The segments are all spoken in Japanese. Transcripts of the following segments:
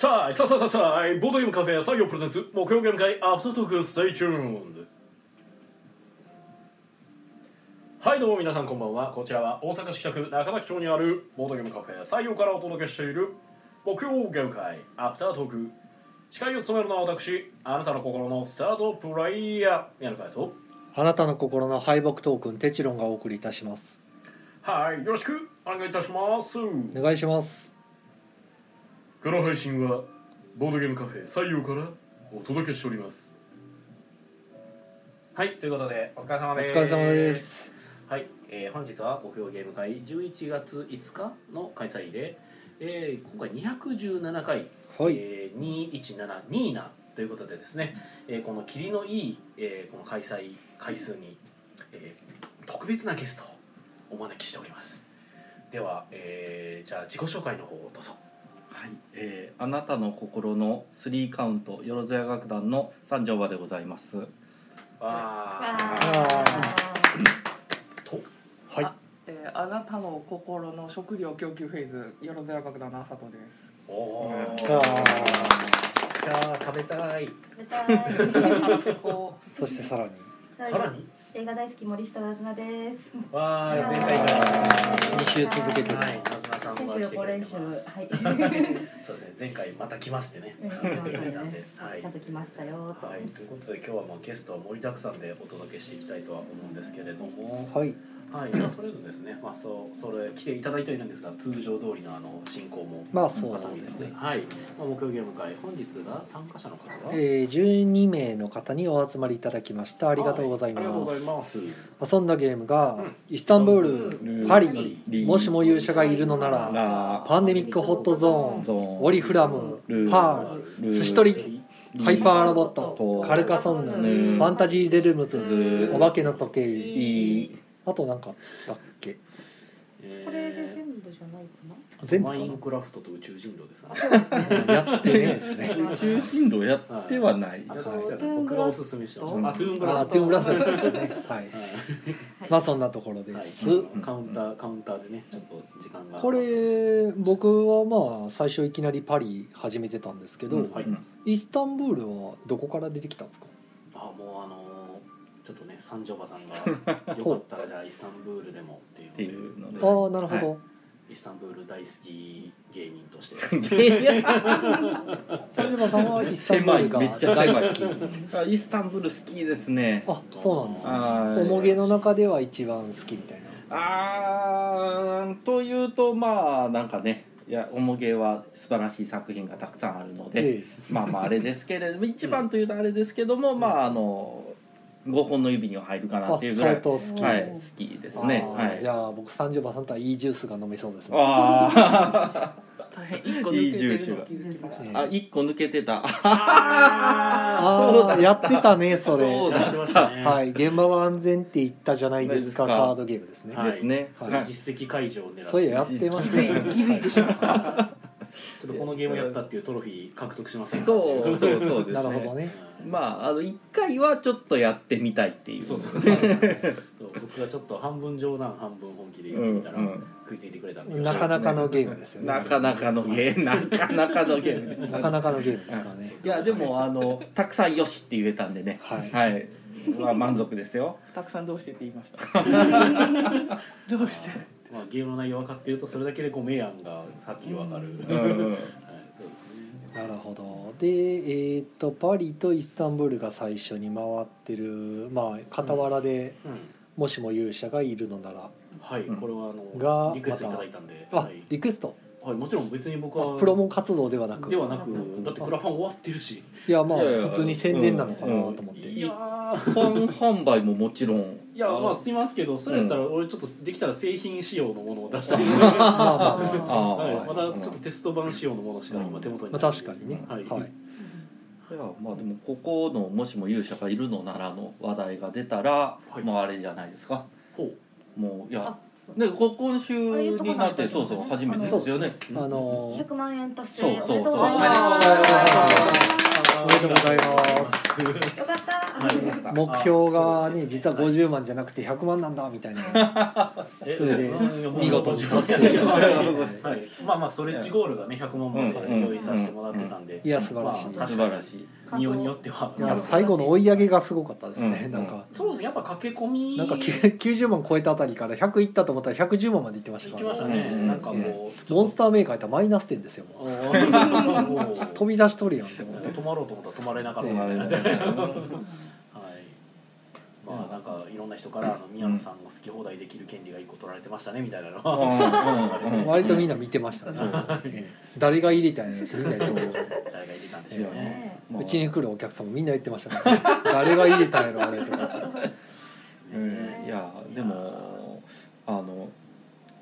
さあさあさあさあさあボードゲームカフェ作業 presents 木曜ゲーム会アフタートーク stay tune はいどうも皆さんこんばんは。こちらは大阪市北区中崎町にあるボードゲームカフェ作業からお届けしている木曜ゲーム会アフタートーク。司会を務めるのは私あなたの心のスタートプレイヤー宮野海と。あなたの心の敗北トークンテチロンがお送りいたします。はいよろしくお願いいたします。お願いしますこの配信はボードゲームカフェ採用からお届けしております。はいということでお疲れ様おです。疲れ様です。はい、えー本日は木曜ゲーム会11月5日の開催で、えー今回217回、はい。えー、2172なということでですね、えーこの霧のいい、えーこの開催回数に、えー特別なゲストをお招きしております。では、えーじゃあ自己紹介の方をどうぞはい、えーあなたの心のスリーカウントよろずや楽団の三条場でございます。わとはい。あえーあなたの心の食料供給フェーズよろずや楽団のあさとです。おー。うんじあゃあ食べたい。食べたい。そしてさらに。さらに？映画大好き森下なずなです。わーわー前回から2週続けてるはい、なずなさん先が来てくれ週予行練習。てますはい。そうですね、前回また来ますってね。はいちゃん。と来ましたよと。はい、ということで今日はまあゲストは盛りだくさんでお届けしていきたいとは思うんですけれども、はいはい、まあとりあえずですね、まあそうそれ来ていただいてはいるんですが、通常通りのあの進行もまあそうですね。はい、まあ木曜ゲーム会本日が参加者の方は、えー、12名の方にお集まりいただきました。ありがとうございはありがとうごますざいます。遊んだゲームが、うん。イスタンブールパリリ。もしも勇者がいるのならラパンデミックホットゾーンゾーンオリフラムルーパール寿司取りハイパーロボットカルカソンヌうん。ファンタジーレルムズズお化けの時計。いいあとなんかだっけ？えーこれで全部じゃないか全部かマインクラフトと宇宙人狼ですかな。ね。そうですね。やってねえですね。宇宙進路やってはない。僕がおすすめした。あ、トゥーンブラスト。あトゥーンブラストですね。はい。はい。まあそんなところです、はい、カウンターカウンターでねちょっと時間が。これ僕はまあ最初いきなりパリ始めてたんですけど、イスタンブールはどこから出てきたんですか？あもうあのーちょっとね三条馬さんが よかったらじゃあイスタンブールでもっていうので。ああなるほど、イスタンブール大好き芸人として。三島さんはイスタンブールが。大好きあイスタンブール好きですね。あそうなんですね。あおもげの中では一番好きみたいな。あーというとまあなんかね。いやおもげは素晴らしい作品がたくさんあるので、えまあまああれですけれども一番というとあれですけども、まああの5本の指には入るかなっていうぐらいあ相当好き。はい、好きですね。はい。じゃあ僕三条馬さんとはいいジュースが飲めそうです。ねあ大変一個抜けてるの気づきましいいた。ー あ一個抜けてた。ああそうだったあやってたねそれ。そうだやってました。ねはい。現場は安全って言ったじゃないですかないですか。カードゲームですね、はいですね。はい。はい。実績解除を狙って。そういややってましたね気づいてしまった。ちょっとこのゲームやったっていうトロフィー獲得しませんか？そうそうそうですね。なるほどね。うん。まああの1回はちょっとやってみたいっていう。そうそうそう。僕がちょっと半分冗談半分本気で言ってみたら、うんうん。食いついてくれたんで。なかなかのゲームですよね。なかなかのゲーム。なかなかのゲームなかなかのゲームですからね。いやでもあのたくさんよしって言えたんでね。はい。はい。まあ満足ですよ。たくさんどうしてって言いました。どうして？まあ、ゲームの内容分かっているとそれだけでこう明暗がはっきり分かる、うん はい、うんそうですね。なるほど。でえっ、とパリとイスタンブールが最初に回ってるまあ傍らで、うん。もしも勇者がいるのなら。はい、うんこれはあのがリクエストいただいたんで、あ、はい。リクエスト？はい、もちろん別に僕はあプロモ活動ではなく。ではなくだってクラファン終わってるし。いやまあ普通に宣伝なのかなと思って、いやー。販販売ももちろん。いやまあすいますけどそれやったら俺ちょっとできたら製品仕様のものを出したり、まあまあ あ。はい、ーまだちょっとテスト版仕様のものしか今手元に確かにね。はい、はい。いやまあでもここのもしも勇者がいるのならの話題が出たら、はい。もうあれじゃないですか。ほもういやあねこ今週になってそうそう初めてですよね。あのー100万円達成そうそう。おめでとうございます。おめでとうございます。よかった。はい。目標がね実は50万じゃなくて100万なんだみたいな。えそれでうん見事に達成した。まあまあストレッチゴールがね100万まで用意させてもらってたんねいや素晴らしい。まあ素晴らしい。見ようによっては。いや最後の追い上げがすごかったですね、うん。なんか。そうですね。やっぱ駆け込み。なんかきゅ90万超えたあたりから100いったと思ったら110万までいってましたから行きましたね、うんなんかこうモンスターメーカーやったらマイナス点ですよ 飛び出しとるやんって思って。止まろうと思ったら止まれなかったええみたいなはい。うんまあなんかいろんな人からあの宮野さんが好き放題できる権利が一個取られてましたねみたいなの割とみんな見てましたね、ええ誰が入れたんやろみんな言ってましたから誰が入れたんでしょうね。うちに来るお客さんもみんな言ってましたから、誰が入れたんやろあれとか。いやでもあの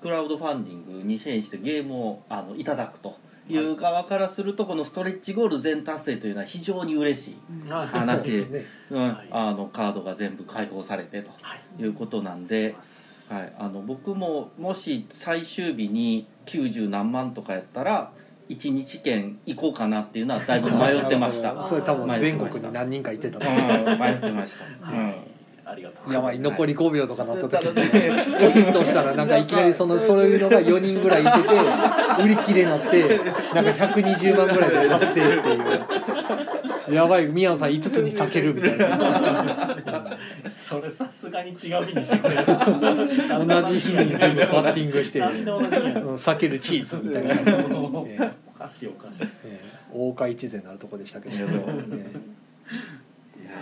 クラウドファンディングに支援してゲームをあのいただくという側からするとこのストレッチゴール全達成というのは非常に嬉しい、はい話。ですね。うん。はい。あのカードが全部開放されてとはい。いうことなんで、はい、あの僕ももし最終日に90何万とかやったら1日券行こうかなっていうのはだいぶ迷ってました。それ多分全国に何人かいてたうんと思います。迷ってました。うんありがとう。やばい残り5秒とかなった時にねポチッと押したらなんかいきなりそのそういうのが4人ぐらいいてて 売り切れになってなんか120万ぐらいで達成っていう。やばい宮野さん5つに避けるみたいな。それさすがに違う日にしてくれる。同じ日に全部バッティングして避けるチーズみたいな、ええおかしいおかしい。ええ。大岡一善なるとこでしたけど、いやでも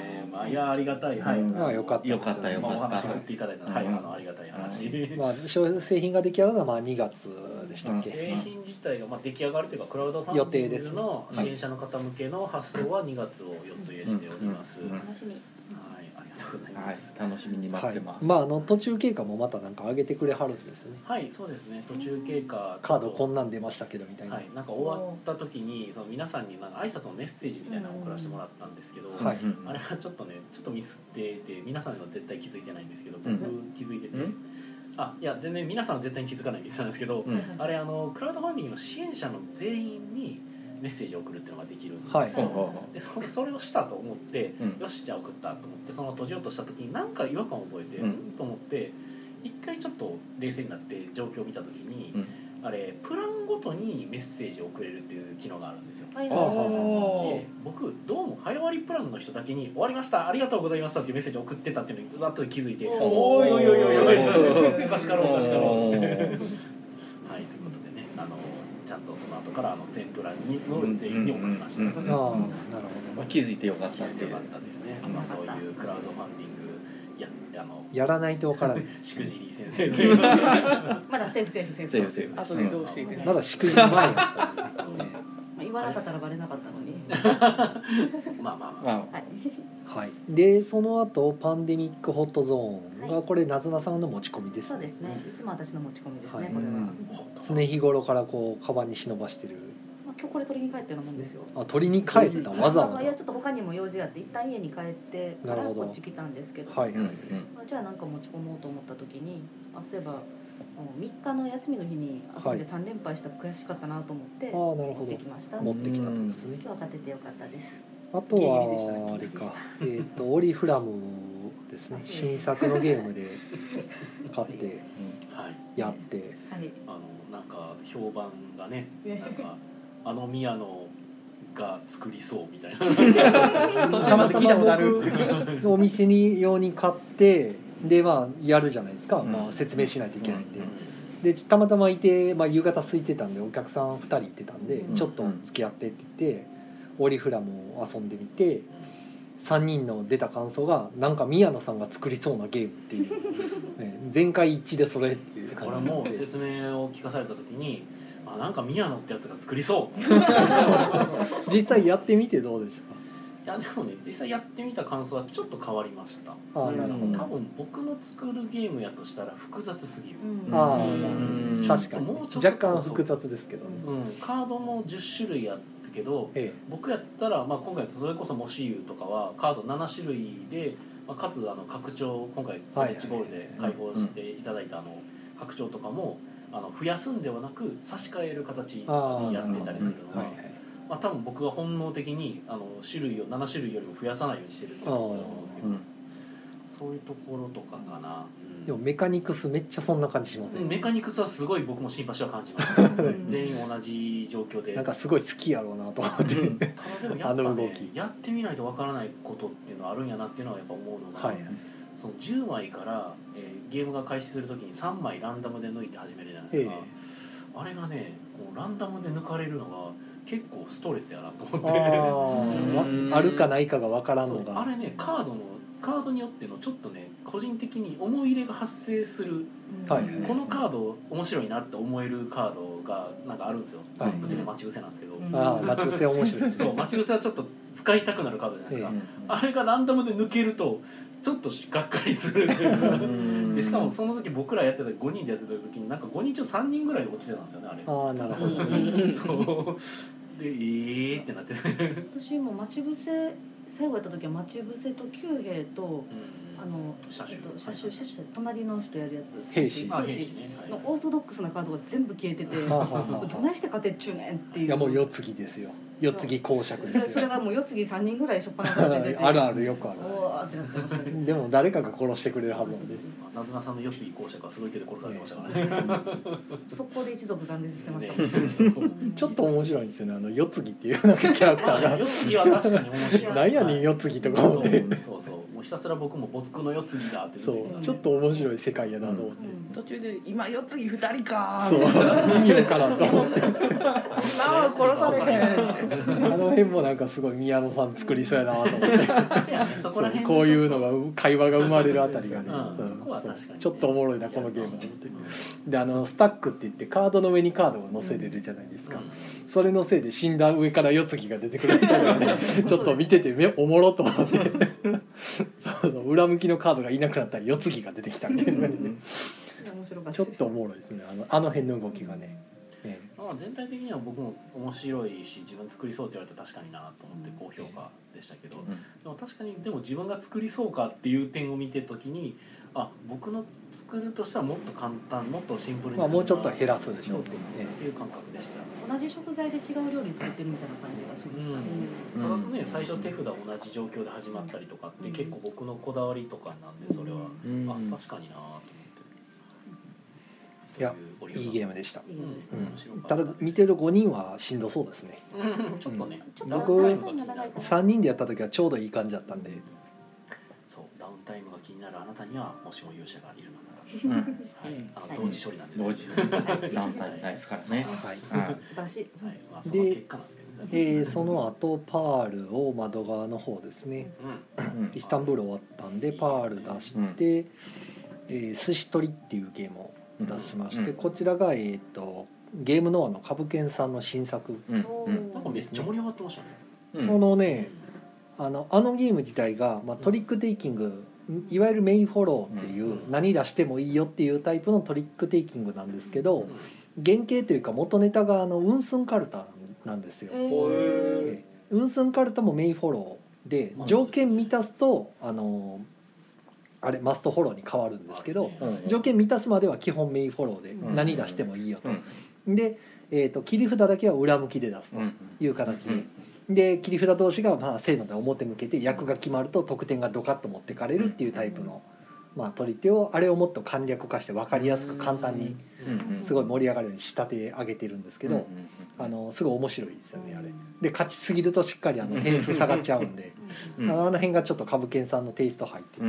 ええーまあいやありがたい。はい。うん。まあよかったですよかったよまあおかった話振っていただいたのははいあのありがたい話。えまあ製品が出来上がるのはまあ2月でしたっけ、製品自体がまあ出来上がるというかクラウドファンディングの支援者の方向けの発送は2月を予定しております。楽しみはい楽しみに待はいってます。まああの途中経過もまたなんか上げてくれはるんですよね。はい、そうですね。途中経過。カードこんなん出ましたけどみたいな、はい、なんか終わった時にその皆さんになんか挨拶のメッセージみたいなのを送らせてもらったんですけど、はい。うんあれはちょっとねちょっとミスってて皆さんには絶対気づいてないんですけど僕うん。気づいてて、うん。あいや全然皆さんは絶対に気づかないミスなんですけど、うん。あれあのクラウドファンディングの支援者の全員にメッセージを送るっていうのができるんで。すよ、はいでそそれをしたと思って、うん。よしじゃあ送ったと思ってその閉じようとした時に何か違和感を覚えて、ううん？ん、と思って一回ちょっと冷静になって状況を見た時に、うん。あれプランごとにメッセージを送れるっていう機能があるんですよ。はいあー。で僕どうも早割りプランの人だけに「終わりました。ありがとうございました」っていうメッセージを送ってたっていうのに後で気づいて「おー。おいおいおいおいおいおーおかしかろうおかしかろう」っつって。おーはいということでねあのちゃんとその後からあの全プランにの全員に送りました。うんうんうんああなるほまあ、どね気づいてよかっ聞たんでよかったというね、まあ、そういうクラウドファンディングやあのやらないとわからないしくじり先生というまだセーフセーフセーフセーフセーフ後でどうしていくまだしくじり前やった言わなかったらバレなかったのにまあまあまあ、まあはいはい、でその後パンデミックホットゾーンがこれなずなさんの持ち込みですね。そうですね。いつも私の持ち込みですね、はい。これは、常日頃からこうカバンに忍ばしてる。あ、今日これ取りに帰ったようなもんですよ。あ取りに帰った？わざわいやちょっと他にも用事があって一旦家に帰ってからこっち来たんですけど。ざはい、まあ、じゃあなんか持ち込もうと思った時にあそういえばもう3日の休みの日に遊んで3連敗したら悔しかったなと思ってああなるほど。持ってきました。持今ってきたんですね。日は勝ててよかったですあとはあれか。えっ、とオリフラムですね。新作のゲームで買ってはい。やって。はい。あのなんか評判がねなんかあの宮野が作りそうみたいな。途中まで聞いたことある。お店に用に買ってでまあやるじゃないですか、うん。まあ、説明しないといけないんで、うん。でたまたまいて、まあ、夕方空いてたんでお客さん2人いてたんで、うん。ちょっと付き合ってって言ってオリフラムを遊んでみて3人の出た感想がなんか宮野さんが作りそうなゲームっていう、ね、全会一致でそれっていう俺感じ。でも説明を聞かされた時にあなんか宮野ってやつが作りそう。実際やってみてどうでした？かいやでもね実際やってみた感想はちょっと変わりました。ああなるほど、うん多分僕の作るゲームやとしたら複雑すぎる、うん。ああ、確かに若干複雑ですけどね、うん、カードも10種類あったけどえ僕やったら、まあ、今回それこそ「モシユ」とかはカード7種類で、まあ、かつあの拡張今回スイッチボールで開放していただいたあの拡張とかもあの増やすんではなく差し替える形にやってたりするのがはいはい。まあ、多分僕が本能的にあの種類を7種類よりも増やさないようにしてると思うんですけど、うん。そういうところとかかな、うんでもメカニクスめっちゃそんな感じしません、メカニクスはすごい僕もシンパシーは感じましたうん。全員同じ状況で。なんかすごい好きやろうなと思って、うん。ただでもやっぱ、ね、あの動き。やってみないとわからないことっていうのはあるんやなっていうのはやっぱ思うのが、はい。その10枚から、えーゲームが開始するときに3枚ランダムで抜いて始めるじゃないええですか、あれがねこうランダムで抜かれるのが結構ストレスやなと思あって。うん。ーわあるかないかがわからんのが。あれねカードのカードによってのちょっとね個人的に思い入れが発生するはい。このカード面白いなって思えるカードがなんかあるんですよ、はい。うちの待ち伏せなんですけど、うん。ああ待ち伏せ面白いですね。そう待ち伏せはちょっと使いたくなるカードじゃないですか、えあれがランダムで抜けるとちょっとがっかりするっていう。かでしかもその時僕らやってた5人でやってた時になんか5人中3人ぐらい落ちてたんですよねあれ。ああなるほど。そう。でえーってなって、私も待ち伏せ最後やった時は待ち伏せと九兵とあの車種。えっと車種車種隣の人やるやつ。兵士。のオーソドックスなカードが全部消えててどないして勝てっちゅうねんっていう。いやもう四つぎですよ。四つぎ公爵ですそれがもう四つぎ三人ぐらいしょっぱなから出てて。あるあるよくある。おーってなってましたけど でも誰かが殺してくれるはずなんで。なずなさんの四杉公爵はすごい手で殺されてましたからね。速攻で一族断絶してました。ねもんそうちょっと面白いんですよね。あの四つぎっていうなんかキャラクターが。あ四杉は確かに面白い。なんやねん四つぎとか思って。そうそうひたすら僕も没句の四つぎだってそう。ちょっと面白い世界やなと思って、途中で今四つぎ二人か。そう。意味わからんと思って。なあ殺されへん。あの辺もなんかすごい宮野さん作りそうやなと思って。こう。いうのが会話が生まれるあたりがね、ちょっとおもろいなこのゲームと思って。であのスタックって言ってカードの上にカードを載せれるじゃないですか、それのせいで死んだ上から四つ木が出てくるみたいなね ちょっと見てて目おもろと思って。そうそう裏向きのカードがいなくなったら四つ木が出てきたみたいな、ちょっとおもろいですね。あのあの辺の動きがね、えまあ、全体的には僕も面白いし自分作りそうって言われたら確かになと思って高評価でしたけど、でも確かにでも自分が作りそうかっていう点を見てる時にあ僕の作るとしたらもっと簡単もっとシンプルにまあもうちょっと減らすでしょそうそうそう、ええ。っていう感覚でした。同じ食材で違う料理作ってるみたいな感じがしましたね、ただね最初手札同じ状況で始まったりとかって結構僕のこだわりとかなんでそれは、うん。あ確かになと思っていやとういいゲームでした、た。ただ見てる5人はしんどそうですね。うん。ちょっとね、僕ンタイムが気になる3人でやった時はちょうどいい感じだったんで。そうダウンタイムが気になるあなたにはもしも勇者がいるのなうん。ら、はい、あの同時処理なんで、同時団体ないですからね。素晴らしい、はい、まあ、そでの結果なんでえーその後パールを窓側の方ですね。うん。うんイスタンブール終わったんでパール出して、えー寿司取りっていうゲームを出しまして、うんこちらが、えー、とゲームノアの株券さんの新作、うんなんかめっちゃ盛り上がってましたね。うん。このねあのあのゲーム自体が、まあ、 trick taking いわゆる may follow っていう、うん。何出してもいいよっていうタイプの trick taking なんですけど、うん。原型というか元ネタがあのウンスンカルタなんですよ。ウンスンカルタも may follow でうん。条件満たすとあのあれ must follow に変わるんですけどうん。条件満たすまでは基本 may follow でうん。何出してもいいよと。う。ん。で、えー、と切り札だけは裏向きで出すとうんいう形で。うん。で切り札同士がまあせーので表向けて役が決まると得点がドカッと持ってかれるっていうタイプの、まあ、取り手をあれをもっと簡略化して分かりやすく簡単にうんすごい盛り上がるように仕立て上げてるんですけど、うんあのすごい面白いですよねあれ。で勝ちすぎるとしっかりあの点数下がっちゃうんで、うんあの辺がちょっと株券さんのテイスト入ってて、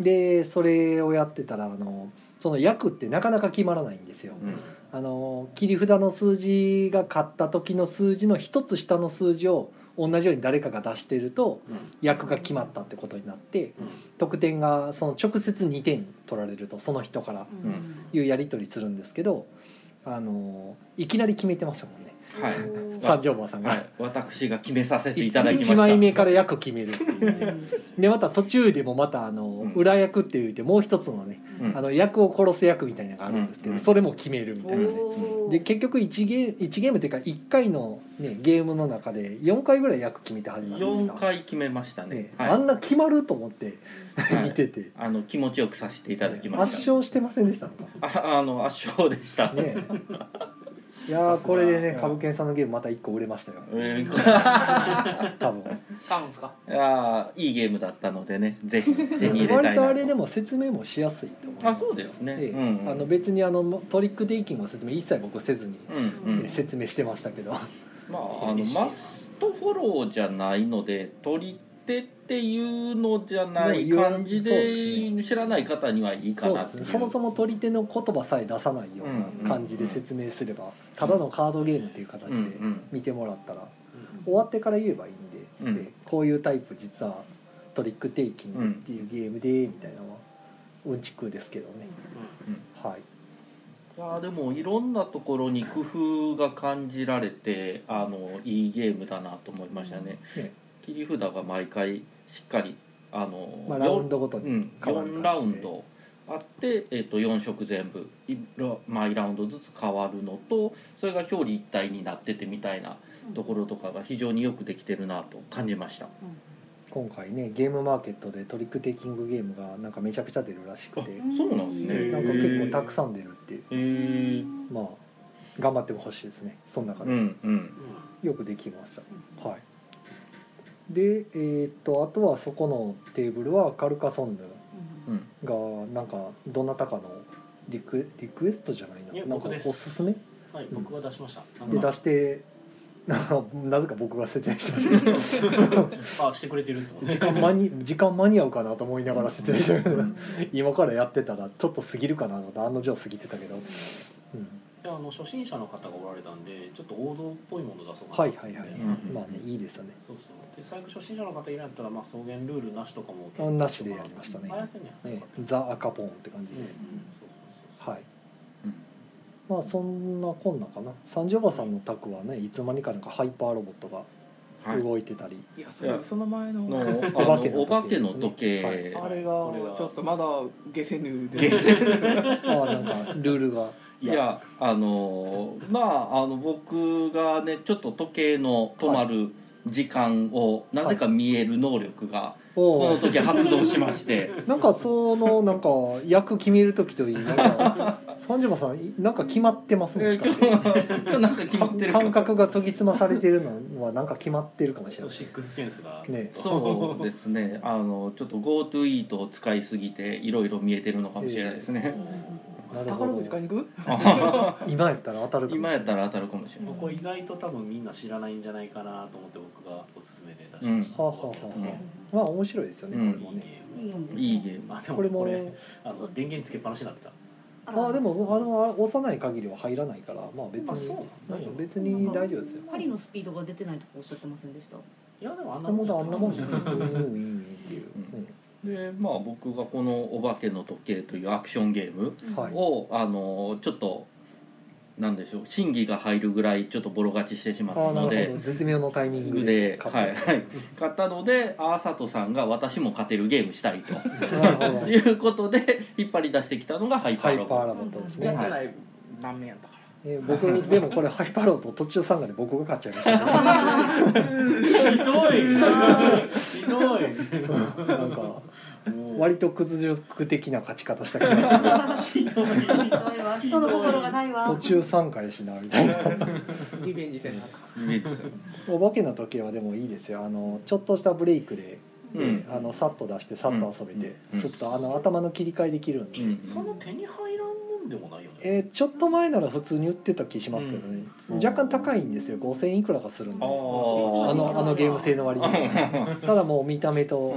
でそれをやってたらあのその役ってなかなか決まらないんですよ。うん。あの切り札の数字が勝った時の数字の一つ下の数字を同じように誰かが出してると役が決まったってことになって得点がその直接2点取られるとその人からいうやり取りするんですけどあのいきなり決めてましたもんねはい。三条馬さんが。はい。私が決めさせていただきました。1枚目から役決めるっていうね。でまた途中でもまたあのうん。裏役って言ってもう一つのねうん。あの役を殺す役みたいなのがあるんですけうん。どそれも決めるみたいなね。おーで結局1ゲー一ゲームっていうか1回の、ね、ゲームの中で4回ぐらい役決めて始まりまし4た、回決めましたね。ねはい。あんな決まると思ってはい。見てて、あの気持ちよくさせていただきま圧した。勝してませんでしたああの圧勝でした。ねいやこれでね株券さんのゲームまた1個売れましたよえー。多分。買うんすか？いやーいいゲームだったのでねぜひ手に入れたいな割とあれでも説明もしやすいと思います。あそうですね。ええ。うんうん。あの別にあのトリックテイキングの説明一切僕せずに、うんうん。ね説明してましたけど。まああのマストフォローじゃないので取り手っていうのじゃない感じでで知らない方にはいいかなってね。そもそも取り手の言葉さえ出さないような感じで説明すれば、ただのカードゲームっていう形で見てもらったら、終わってから言えばいいんで、うん。でこういうタイプ実はトリックテイキングっていうゲームでみたいなのはうんちくですけどね、はい。いやーでもいろんなところに工夫が感じられてあのいいゲームだなと思いましたね。ね切り札が毎回しっかりあの、まあ、ラウンドごとにうん、変わる4ラウンドあって、えっと4色全部毎ラウンドずつ変わるのとそれが表裏一体になっててみたいなところとかが非常によくできてるなと感じました。今回ねゲームマーケットでトリックテイキングゲームがなんかめちゃくちゃ出るらしくて。うん。そうなんですね。なんか結構たくさん出るってへー。まあ頑張ってほしいですね。その中で、うんうん。よくできました、はいでえーっとあとはそこのテーブルはカルカソンヌうん。がなんかどなたかのリクリクエストじゃないな。なんかおすすめ？はい僕は出しました。で出して なぜか僕が説明してました。あしてくれてる時間間に時間間に合うかなと思いながら説明してるけど今からやってたらちょっと過ぎるかなと。案の定過ぎてたけど、うん、であの初心者の方がおられたんでちょっと王道っぽいもの出そうかなはいはいはい、うんまあねいいですよね。そうそう。で最後初心者の方いらんやったらまあ草原ルールなしとかもあなしでやりましたね。ねザ・赤ポンって感じで、うんそうそうそう。はい。うん。まあそんなこんなかな。三条おばさんの宅はねいつまにかなんかハイパーロボットがはい。動いてたり、いやそれその前の お化けの時。計のお化けの時計、はい。あれがちょっとまだ下せぬで。下せ ああなんかルールがいやあのまああの僕がねちょっと時計の止まる時間をなぜか見える能力がこの時発動しまして。なんかそのなんか役決める時といいなんか三条おばさんいなんか決まってますもしかしてなんか決まってるか。感覚が研ぎ澄まされてるのはなんか決まってるかもしれない。シックスセンスがね。そうですね。あのちょっと GoTo イートを使いすぎていろいろ見えてるのかもしれないですね、なるほ宝くじ買いどに行く？今やったら当たるかもしれない。今やったら当たるかもしれない。ここ意外と多分みんな知らないんじゃないかなと思って僕がおすすめで出しうんました、はあはあはあはあ。まあ面白いですよね、うん。これもね。いいんですいいゲーム。まあでもこれも。これあの電源つけっぱなしになってた。ああでもあの押さない限りは入らないからまあ別にあそうなの大丈夫。別に大丈夫ですよ。針のスピードが出てないとかおっしゃってませんでした？いやでもあんなあもうあんなもんですようウィンウィンウィンっていう、でまあ僕がこの「お化けの時計」というアクションゲームをあのちょっとなんでしょう審議が入るぐらいちょっとボロ勝ちしてしまったので絶妙のタイミングで、買はいった。はい、買ったのでアーサトさんが私も勝てるゲームしたいと。いうことで引っ張り出してきたのがハイパーロボット。ですね、やってない。盤面やったかえー僕でもこれハイパーロボット途中参加で僕が買っちゃいましたけひどい。ひどい。どなんか割と屈辱的な勝ち方した気がひどいひどいわ。人の心がないわ。する途中参加やしなみたいな。らリベンジせなあかイメージするお化けの時計はでもいいですよ。あのちょっとしたブレイクで、うん。あのさっと出してさっと遊べて、うん。すっとあの頭の切り替えできるんで、うん。そんな手に入でもないよね。えーちょっと前なら普通に売ってた気しますけどね、うん。若干高いんですよ。5000いくらかするんで。あのあのゲーム性の割に。は ただもう見た目と、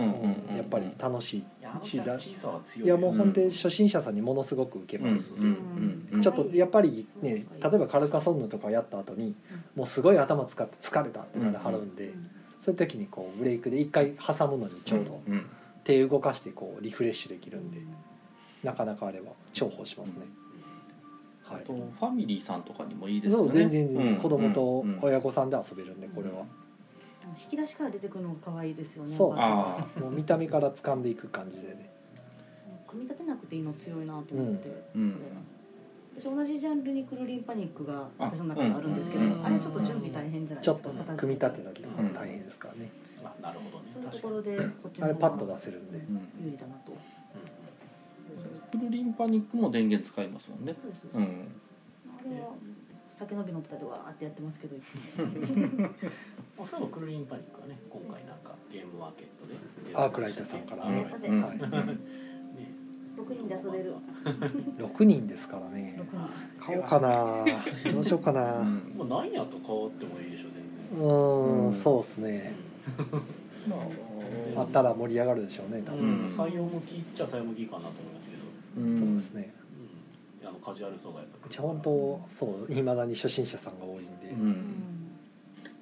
やっぱり楽しいしだいいやもううんほんで初心者さんにものすごく受けうんます、うんうん。うんちょっとやっぱりね例えばカルカソンヌとかやった後にもうすごい頭使って疲れたってなるはるんで、そういう時にこうブレイクで一回挟むのにちょうどうん。手動かしてこうリフレッシュできるんでなかなかあれは重宝しますね、はい。あとファミリーさんとかにもいいですよね。そう全然全然。うん。子供とうん。親御さんで遊べるんでこれは、引き出しから出てくるのが可愛いですよね。そう。あもう見た目から掴んでいく感じでね。組み立てなくていいの強いなと思って、私同じジャンルにクルリンパニックがあ私の中であるんですけど、うんあれちょっと準備大変じゃないちょっですかとね組み立てたりとか大変ですからね、まあなるほどね。そういうところでこっちあれの方がパッと出せるんで。うん。有利だなと。クルリンパニックも電源使いますもんね。そうです、う。ん。あれは酒飲みのとかでわーってやってますけどいつも。まあ、そういえばクルリンパニックはね今回なんかゲームマーケットで。アークライトさんからね。アークライトうん。はい。ね。6人で遊べる。6人ですからね。6人買おうかな。どうしようかな。うん。まあ何やと変わってもいいでしょ全う然ーうん。んそうですね。ま あったら盛り上がるでしょうね多う分、ん、採用向きっちゃ採用向きかなと思いますうん。そうですね。うん、あのカジュアル層がやっぱじゃあ本当そういまだに初心者さんが多いんで、うん。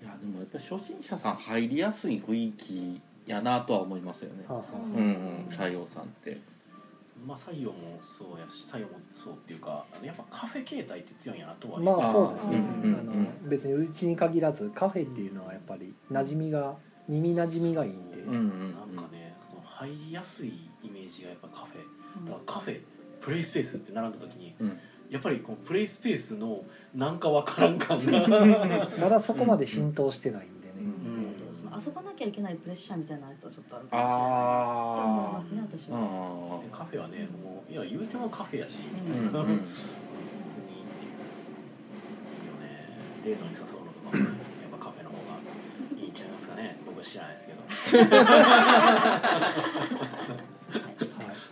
いやでもやっぱり初心者さん入りやすい雰囲気やなとは思いますよね。はあはうんうん。採用さんって。まあ採用もそうやし採用もそうっていうかあのやっぱカフェ形態って強いんやなとはあ、まあそうですね、うんあの別にうちに限らずカフェっていうのはやっぱり馴染みが耳馴染みがいいんで、うんうんなんかねその入りやすいイメージがやっぱカフェうんだからカフェプレイスペースって並んだ時に、うん。やっぱりこのプレイスペースのなんかわからん感が。まだそこまで浸透してないんでね、うん。その遊ばなきゃいけないプレッシャーみたいなやつはちょっとあるかもしれない。と思いあますね私あは。あカフェはねもういや言うてもカフェやし、うん。別にいいよね。デートに誘うのとかもねやっぱカフェの方がいいんちゃいますかね。僕は知らないですけど。はい、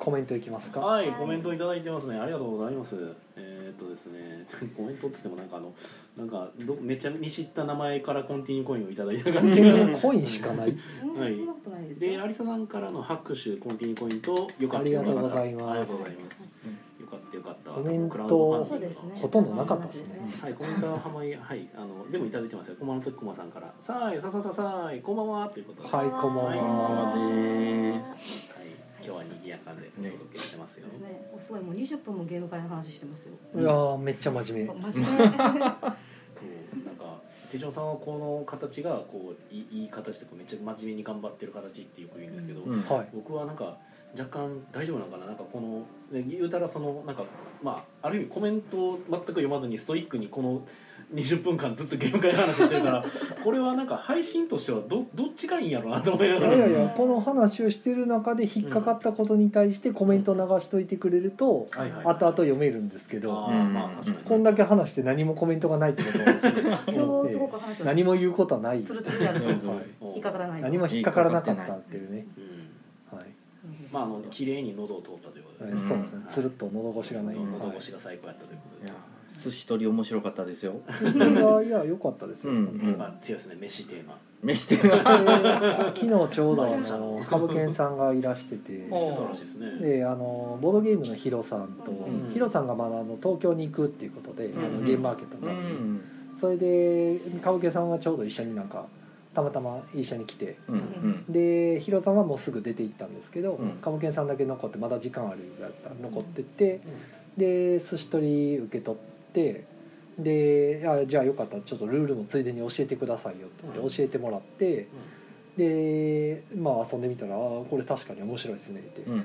コメントいきますか？はい、はい。コメントいただいてますね。ありがとうございます。えーっとですね、コメントっつってもなんかあのなんかどめっちゃ見知った名前からコンティニューコインをいただいた感じ。コインしかない。うん。はい。そんなことないですで、よアリサさんからの拍手コンティニューコインとよかったありがとうございます。ありがとうございます。よかったよかった。コメントクラウドファンそうディングの。ですねほとんどなかったですね。はい、コメントははまいはいあのでもいただいてますよ。こまのときこまさんからさあいささささあいこんばんはということで。はいこんばんは。いはです。はい、今日は賑やかでお届けしてますよ。ね。おすごいもう20分もゲーム会の話してますよ。いやーめっちゃ真面そう目真面目。そうなんか手錠さんはこの形がこういいいい形でこうめっちゃ真面目に頑張ってる形ってよく言うんですけど、うんはい僕はなんか若干大丈夫なのかななんかこのね言うたらそのなんかまあある意味コメントを全く読まずにストイックにこの20分間ずっとゲーム会の話してるから これはなんか配信としてはどどっちがいいんやろうなと思いないがら。やいやこの話をしてる中で引っかかったことに対してコメント流しといてくれるとはいはい。後々読めるんですけどあーまあ確かに。こんだけ話して何もコメントがないってことはですね。今日すごく話を何も言うことはない。つるつるやるとうん。はいお引っかからない。何も引っかからなかったっていうね。うん。はい。まああの綺麗に喉を通ったということで、えーそうですね。つるっと喉越しがない。喉越しが最高やったということです、寿司取り面白かったですよ。そしてはいや良かったですよ。うん本当まあ強いですね飯テーマ。飯テーでマ。昨日ちょうどあのカブケンさんがいらしてて。であのボードゲームのヒロさんと、うん。ヒロさんがまだあの東京に行くっていうことで、あうん。のゲームマーケットのそれでカブケンさんがちょうど一緒になんかたまたま一緒に来て。うんうん。でヒロさんはもうすぐ出て行ったんですけど、うん。カブケンさんだけ残ってまだ時間あるぐらいだった。ら残ってて、で寿司取り受け取ってであじゃあよかったらちょっとルールもついでに教えてくださいよって言って教えてもらって、でまあ遊んでみたらあーこれ確かに面白いですねってうん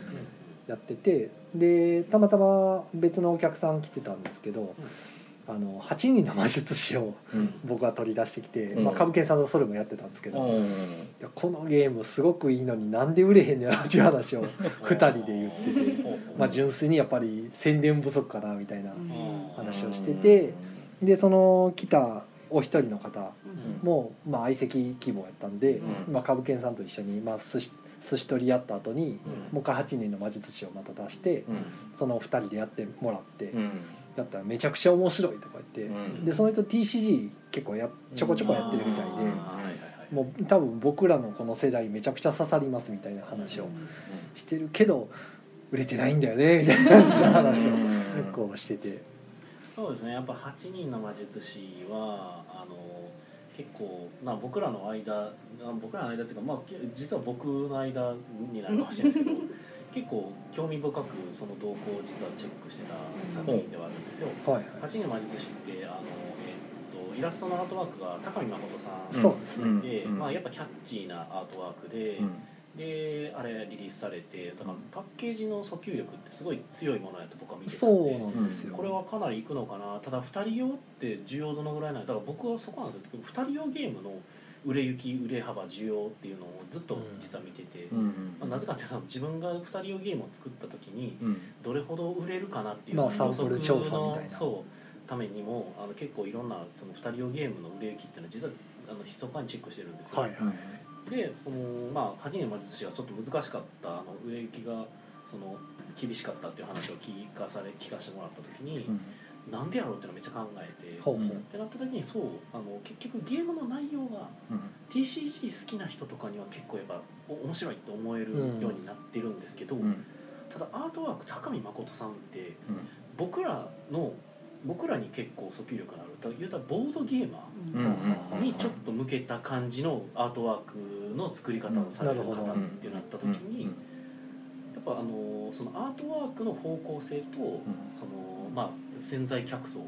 やっててでたまたま別のお客さん来てたんですけど、あの8人の魔術師をうん。僕が取り出してきて、うん。まあ、歌舞伎さんとそれもやってたんですけど、いうん。やこのゲームすごくいいのになんで売れへんねやろっていう話を 2人で言ってて、まあ、純粋にやっぱり宣伝不足かなみたいな話をしててでその来たお一人の方も、まあ、相席希望やったんで、うん。まあ、歌舞伎さんと一緒に、まあ、寿司寿司取りやった後に、もう一回8人の魔術師をまた出して、その2人でやってもらって、うんやったらめちゃくちゃ面白いとか言って、うん。でその人 TCG 結構やちょこちょこやってるみたいで、はいはいはい。もう多分僕らのこの世代めちゃくちゃ刺さりますみたいな話をしてるけど売れてないんだよねみたいな話をこうしてて。そうですね。やっぱ8人の魔術師はあの結構、まあ、僕らの間あ僕らの間っていうか、まあ、け実は僕の間になるかもしれないですけど結構興味深くその動向を実はチェックしてた作品ではあるんですよ。はい8人の魔術師ってあの、えっとイラストのアートワークが高見誠さんそうですね。で、うん。まあ、やっぱキャッチーなアートワークで、であれリリースされてだからパッケージの訴求力ってすごい強いものやと僕は見てたんそうでなんですよ、これはかなりいくのかな。ただ2人用って需要どのぐらいなの？だから僕はそこなんですよ。2人用ゲームの売れ行き売れ幅需要っていうのをずっと実は見てて、まあ、なぜかっていうと自分が2人用ゲームを作った時にどれほど売れるかなっていうまあサンプル調査みたいな。そうためにもあの結構いろんなその2人用ゲームの売れ行きっていうのは実はあの密かにチェックしてるんですよ、はいでそのまあ8人の魔術師がちょっと難しかったあの売れ行きがその厳しかったっていう話を聞かされ聞かせてもらった時に、なんでやろうってのをめっちゃ考えて、ほうほう。ってなった時にそうあの結局ゲームの内容が TCG 好きな人とかには結構やっぱお面白いって思えるようになってるんですけど、ただアートワーク高見誠さんって僕らの僕らに結構訴求力のある。と言うたらボードゲーマーにちょっと向けた感じのアートワークの作り方をされる方ってなった時にやっぱあのそのアートワークの方向性とそのまあ潜在客層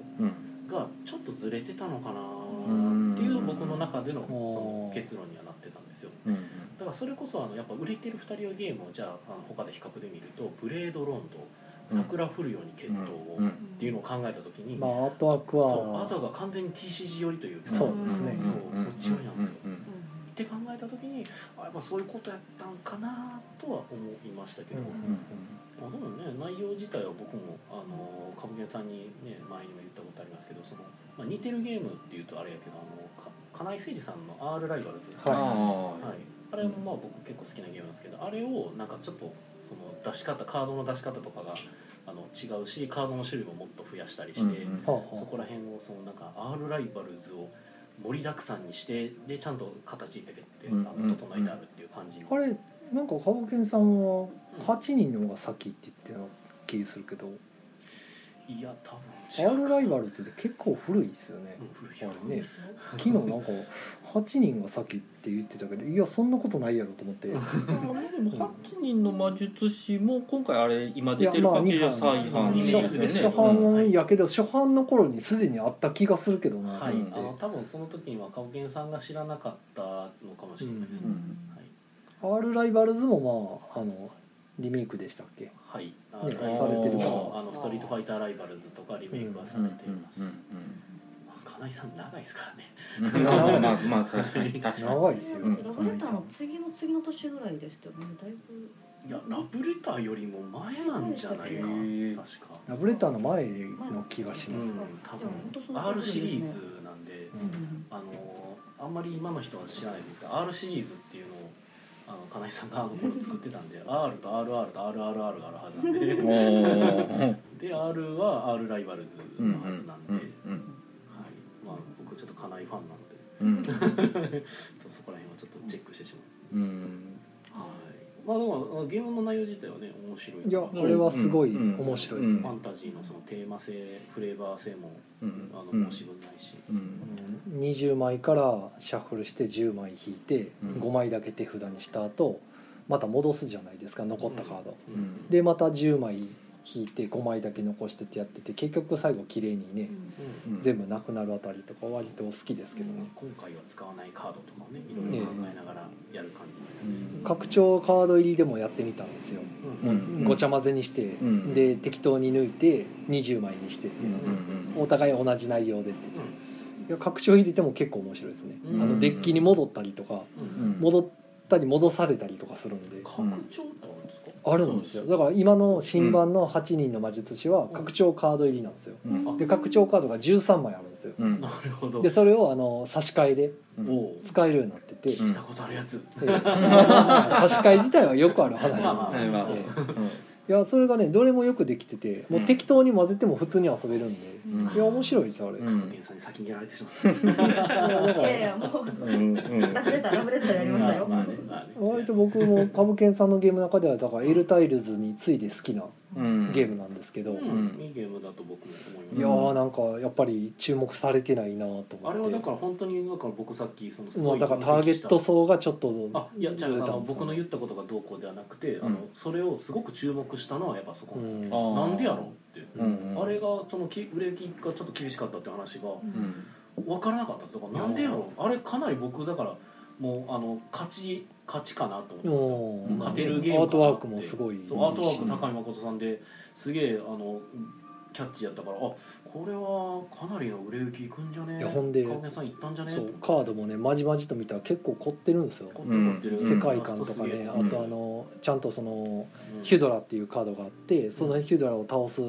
がちょっとずれてたのかなっていう僕の中でのその結論にはなってたんですよだからそれこそあのやっぱ売れてる2人用ゲームをじゃああの他で比較で見ると「ブレードロンド」「桜降るように決闘を」っていうのを考えた時に、まあアートワークはそうアートワークが完全に TCG 寄りというかそうですね。そうそっち寄りなんですよ。って考えた時にあやっぱそういうことやったんかなとは思いましたけど、まあ、でもね内容自体は僕もあの株券さんにね前にも言ったことありますけどその、まあ、似てるゲームっていうとあれやけどあのか金井誠司さんの R ライバルズ、はい。はい、あれもまあ僕結構好きなゲームなんですけどあれをなんかちょっとその出し方カードの出し方とかがあの違うしカードの種類ももっと増やしたりして、そこら辺をそのなんか R ライバルズを盛りだくさんにしてでちゃんと形ペケって整えてあるっていう感じに、ああれなんか株券さんは8人の方が先って言ってる気がするけどいや多分違う。R ライバルズって結構古いですよね。うん古いよ。あれね。昨日なんか8人が先って言ってたけどいやそんなことないやろと思って。でも8人の魔術師も今回あれ今出てるいやまあ限りは再版ですよね。初版やけど初版の頃にすでにあった気がするけどなとはい思って、あの多分その時には株券さんが知らなかったのかもしれないですね、うん。R ライバルズもまああのリメイクでしたっけ？はい、はい、ねあされてるから。あのストリートファイターライバルズとかリメイクはされています、金井さん長いですからね。うんまあまあまあ確かに。長いですよ、うん。ラブレターの次の次の年ぐらいでしたよねだいぶ。いやラブレターよりも前なんじゃないか。確か。ラブレターの前の気がします、うん多分。R シリーズなんであのあんまり今の人は知らないですけど R シリーズっていうのをあの金井さんがあの頃作ってたんで R と RR と RRR があるはずなんで。で R は R ライバルズうんのはずなんで、はいうんまあ、僕ちょっと金井ファンなので。うん。そうそこら辺はちょっとチェックしてしまう、うん。はいまあでもゲームの内容自体はね面白い。いやこれはすごい面白いですうん。ねファンタジーのそのテーマ性フレーバー性もうん。あのうん申し分ないし、うん。20枚からシャッフルして10枚引いてうん。5枚だけ手札にした後また戻すじゃないですか残ったカード、うん。でまた10枚引いて5枚だけ残してってやってて結局最後綺麗にねうん。全部なくなるあたりとか割と好きですけどね。今回は使わないカードとかをねいろいろ考えながらやる感じですよね、拡張カード入りでもやってみたんですよ。ごちゃ混ぜにしてん。で適当に抜いて20枚にしてっていう。のうん。お互い同じ内容でっていや拡張入れても結構面白いですね。うん。あのデッキに戻ったりとか戻ったり戻されたりとかするんで。拡張ってあるんですよ。だから今の新版の8人の魔術師は拡張カード入りなんですよ。うん。で拡張カードが13枚あるんですよ。うん。なるほど。でそれをあの差し替えで使えるようになってて、うん。見たことあるやつ、差し替え自体はよくある話。まあまあ。えいやそれがねどれもよくできててもう適当に混ぜても普通に遊べるんで、うん。いや面白いですよあれ、うん。源さんに先にやられてしまったいやいやもう。うんうん。ラブレターラブレターやりましたよ、まあまあね。まあね割と僕も株券さんのゲームの中ではだからエルタイルズについて好きなうん。ゲームなんですけど、うん。うん。いいゲームだと僕も思います。いやーなんかやっぱり注目されてないなと思って。あれはだから本当にだから僕さっきそのすまあ、だからターゲット層がちょっとあいやじゃあ僕の言ったことがどうこうではなくて、あうん。のそれをすごく注目したのはやっぱそこなんですよ、うん。なんでやろうって、うんあれがそのき売れ行きがちょっと厳しかったって話がうん。分からなかったとかなんでやろう。あれかなり僕だからもうあの勝ち勝ちかなと思って勝てるゲームかなって。アートワークもすごい。アートワーク高見誠さんですげえあのキャッチやったからあこれはかなりの売れ行きいくんじゃね？いやほんでさん行ったんじゃね？そうカードもねまじまじと見たら結構凝ってるんですよ。凝ってる凝ってるうん。世界観とかね、うんあとあのちゃんとそのうん。ヒュドラっていうカードがあってそのヒュドラを倒す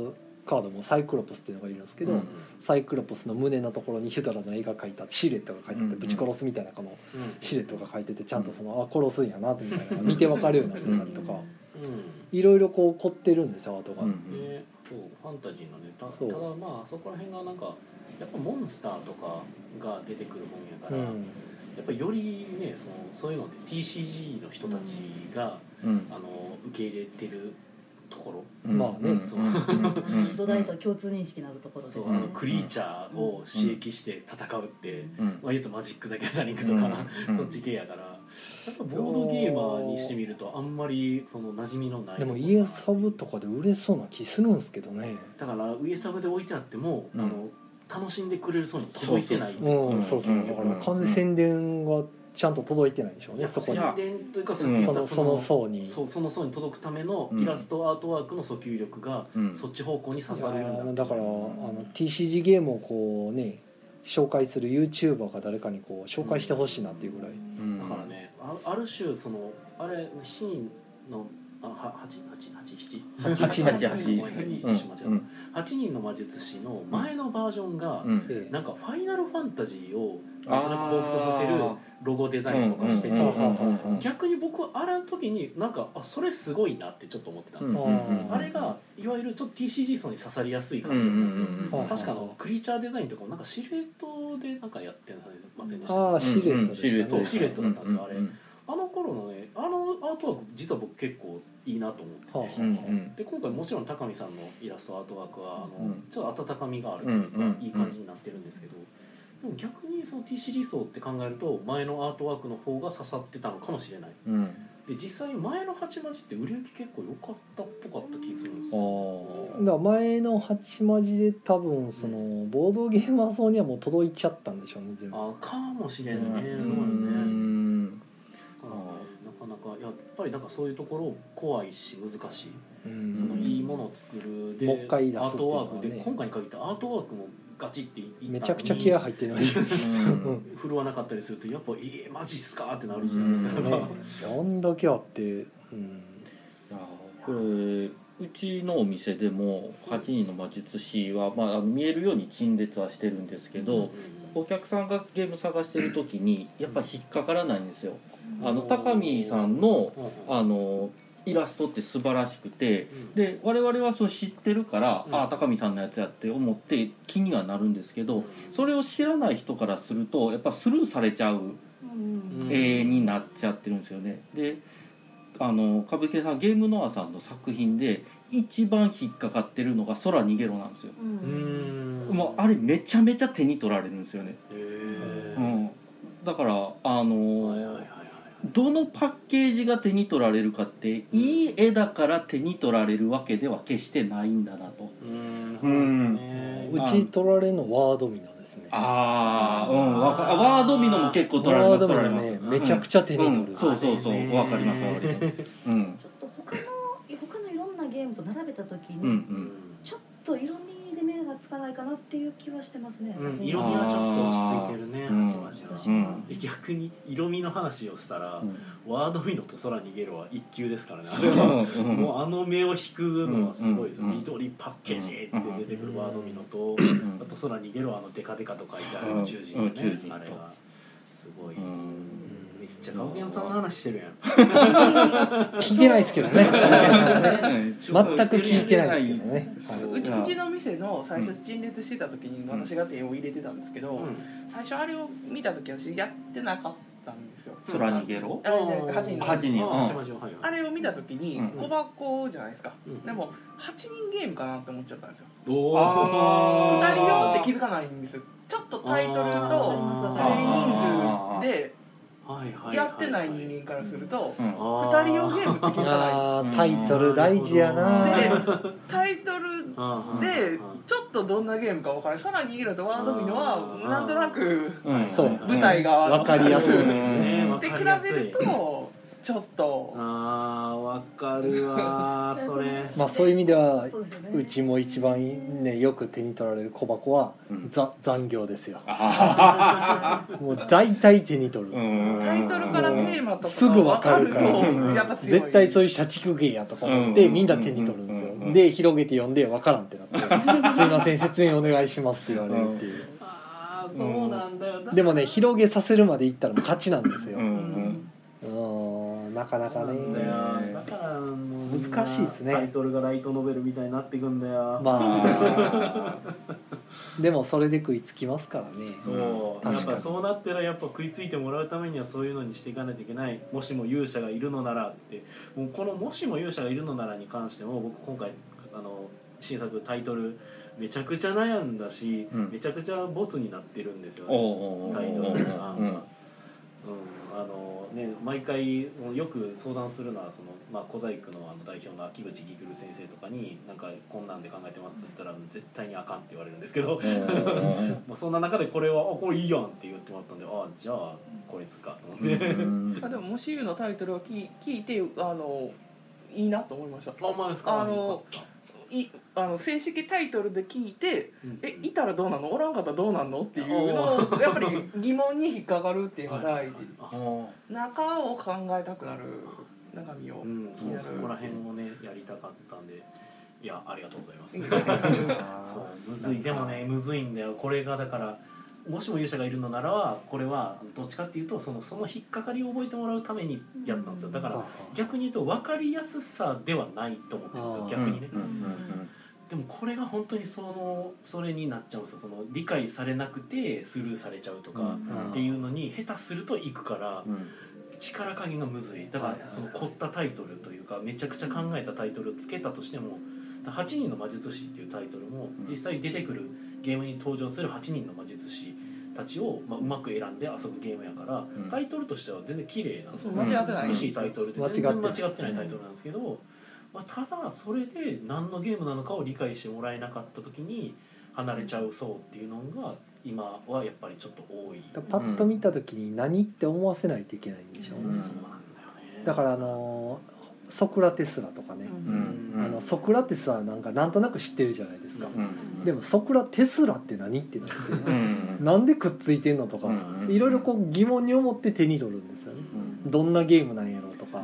カードもサイクロプスっていうのがいるんですけど、うん。サイクロプスの胸のところにヒュドラの絵が描いたシルエットが描いてあって、うん。ぶち殺すみたいなこのうん。シルエットが描いててちゃんとそのあ殺すんやなみたいなのが見てわかるようになってたりとか。うん。いろいろこう凝ってるんですよアートが。うんねそうファンタジーのねたそう。ただまあそこら辺がなんかやっぱモンスターとかが出てくるもんやから、うん。やっぱりよりねそのそういうのって TCG の人たちが、うん。あの受け入れてるところ。うん。まあね。うんう。ん。うん。土台と共通認識のあるところですそう、ねあのクリーチャーを刺激して戦うって、うん。まあ、言うとマジック・ザ・ギャザリングとか、うん。そっち系やからやっぱボードゲーマーにしてみるとあんまりその馴染みのないでも家サブとかで売れそうな気するんですけどね。だから上サブで置いてあっても、うん。あの楽しんでくれるそうに届いてない。そううん、そうそう。だから完全に宣伝がちゃんと届いてないんでしょうね、そこに。宣伝というかさっきうん言ったそのその層に。そうその層に届くためのうん。イラストアートワークの訴求力がうん。そっち方向に刺さるようになだからあの TCG ゲームをこうね紹介する YouTuber が誰かにこう紹介してほしいなっていうぐらい、うん。だからねあある種そのあれシーンのあは八八八七。八人八八。人の魔術師の前のバージョンがなんかファイナルファンタジーをなんとなく彷彿とさせるロゴデザインとかしてて逆に僕はあれの時になんかあそれすごいなってちょっと思ってたんですよ、うんうんうんあれがいわゆるちょっと TCG 層に刺さりやすい感じうんだったんですよ、うんうんうん確かあのクリーチャーデザインとかもなんかシルエットでなんかやってませんでしたああシルエットでしたね、そうシルエットだったんですよあれ実は僕結構いいなと思ってて、はあはあうんうん。で今回もちろん高見さんのイラストアートワークはあの、うん。ちょっと温かみがあるというか、うんうんいい感じになってるんですけど、でも逆にその TCG 層って考えると前のアートワークの方が刺さってたのかもしれない。うん。で実際前の八マジって売れ行き結構良かったっぽかった気がするんですあよー。だから前の八マジで多分そのボードゲーマー層にはもう届いちゃったんでしょうね全部。あかもしれんね、うそうだねんだかなかなかやっぱりなんかそういうところ怖いし難しい、うん。そのいいものを作る。でもう一回出すアートワークっていうのはねで今回に限ってアートワークもガチっていったのにめちゃくちゃ気合入ってるのに。うん。振るわなかったりするとやっぱ「ええマジっすか?」ってなるじゃないですか、うん。ねあんだけあって、うん、これうちのお店でも8人の魔術師は、まあ、見えるように陳列はしてるんですけど、お客さんがゲーム探してる時にやっぱ引っかからないんですよ。あの高見さんのあのイラストって素晴らしくてで我々はそう知ってるから、うん。ああ高見さんのやつやって思って気にはなるんですけどそれを知らない人からするとやっぱスルーされちゃううん。絵になっちゃってるんですよね。であの歌舞伎さんゲームノアさんの作品で一番引っかかってるのが「空逃げろ」なんですよ。うもうあれめちゃめちゃ手に取られるんですよね。へえうん、だからあはいはいのはいはいどのパッケージが手に取られるかっていい絵だから手に取られるわけでは決してないんだなと。うんうんね。うち取られるのワードミノですね。ああ、うん、わかワードミノも結構取られワードミます取られます。ノねめちゃくちゃ手に取る、う。んそうそうそうわかりますわかります。うん。ちょっと他の他のいろんなゲームと並べた時に、うんうん。ちょっと色味で目がつかないかなっていう気はしてますね、うん色味はちょっと落ち着いてるねうん。八マジは逆に色味の話をしたら、うん。ワードミノと空逃げろは一級ですからね、うん。うん。もうあの目を引くのはすごいですよ、うん。緑パッケージって出てくるワードミノと、ん。あと空逃げろあのデカデカと書いてある宇宙人のね、うん。宇宙人と。あれがすごい、ちゃガオケンさんの話してるやん。聞いてないですけどね。全く聞いてないですけどね、はうちうちの店の最初陳列してた時にん私が手を入れてたんですけど、最初あれを見た時私やってなかったんですよ。空逃げろ？あれね8人の八人あうん。あれを見た時にうん。小箱じゃないですか、うん。でも8人ゲームかなって思っちゃったんですよ。おあー。2人用って気づかないんですよ。ちょっとタイトルとプ人数でやってない人間からするとうん。二2人用ゲームって気づかない。タイトル大事やな。でタイトルででちょっとどんなゲームか分からないさらに逃げるとワードミノはなんとなく舞台がわかりやすい。ですねうん。わで比べるとちょっと。あーわかるわー それ。まあそういう意味ではそうですよね。うちも一番ねよく手に取られる小箱はうん。ざ残業ですよ。あ もう大体手に取る。うん。タイトルからテーマとかすぐわかるから。わとやっぱ強い。絶対そういう社畜芸やとか思ってうん。みんな手に取るんですうん。よで広げて読んで分からんってなって「すいません説明お願いします」って言われるっていう。ああそうなんだよ。でもね広げさせるまでいったらもう勝ちなんですよ。ううんんなかなかね。だからもう難しいですね。タイトルがライトノベルみたいになっていくんだよ。まあ。でもそれで食いつきますからね。そう。やっぱそうなったらやっぱ食いついてもらうためにはそういうのにしていかないといけない。もしも勇者がいるのならって。もうこの「もしも勇者がいるのなら」に関しても僕今回あの新作タイトルめちゃくちゃ悩んだし、うん。めちゃくちゃボツになってるんですよおねタイトルが、あのね、毎回よく相談するのはその、まあ、小細工のあの代表の秋口ぎくる先生とかに「なんかこんなんで考えてます」って言ったら絶対にあかんって言われるんですけど、まあ、そんな中でこれは「あこれいいやん」って言ってもらったんで「あじゃあこれですか」と思って、うんあでももしゆのタイトルを聞い聞いてあのいいなと思いました。あお前ですか？あのいあの正式タイトルで聞いてえいたらどうなの？おらんかったらどうなんの？っていうのをやっぱり疑問に引っかかるっていうのが大事。あ中を考えたくなる中身を。うん、そこら辺をねやりたかったんで。いやありがとうございます。あ そうむずい。でもねむずいんだよ。これがだからもしも勇者がいるのならばこれはどっちかっていうとそのその引っかかりを覚えてもらうためにやったんですよ。だから逆に言うと分かりやすさではないと思ってるんですよ。逆にね。でもこれが本当にそのそれになっちゃうんですよ。その理解されなくてスルーされちゃうとかうん。っていうのに下手するといくからうん。力加減がむずい。だからその凝ったタイトルというかめちゃくちゃ考えたタイトルをつけたとしても「8人の魔術師」っていうタイトルもうん。実際出てくるゲームに登場する8人の魔術師たちを、まあ、うまく選んで遊ぶゲームやから、うん。タイトルとしては全然綺麗なんですよ。そう間違ってない。美しいタイトルで間違って全然間違ってないタイトルなんですけど、まあ、ただそれで何のゲームなのかを理解してもらえなかった時に離れちゃう層っていうのが今はやっぱりちょっと多い、だパッと見た時に何って思わせないといけないんでしょうね。そうなんだよね。だからあのソクラテスラとかね、うん。あのソクラテスはなんかなんとなく知ってるじゃないですか、うん。でもソクラテスラって何ってなって、うん。なんでくっついてんのとか、うん。いろいろこう疑問に思って手に取るんですよね。うん。どんなゲームなんやろうとか、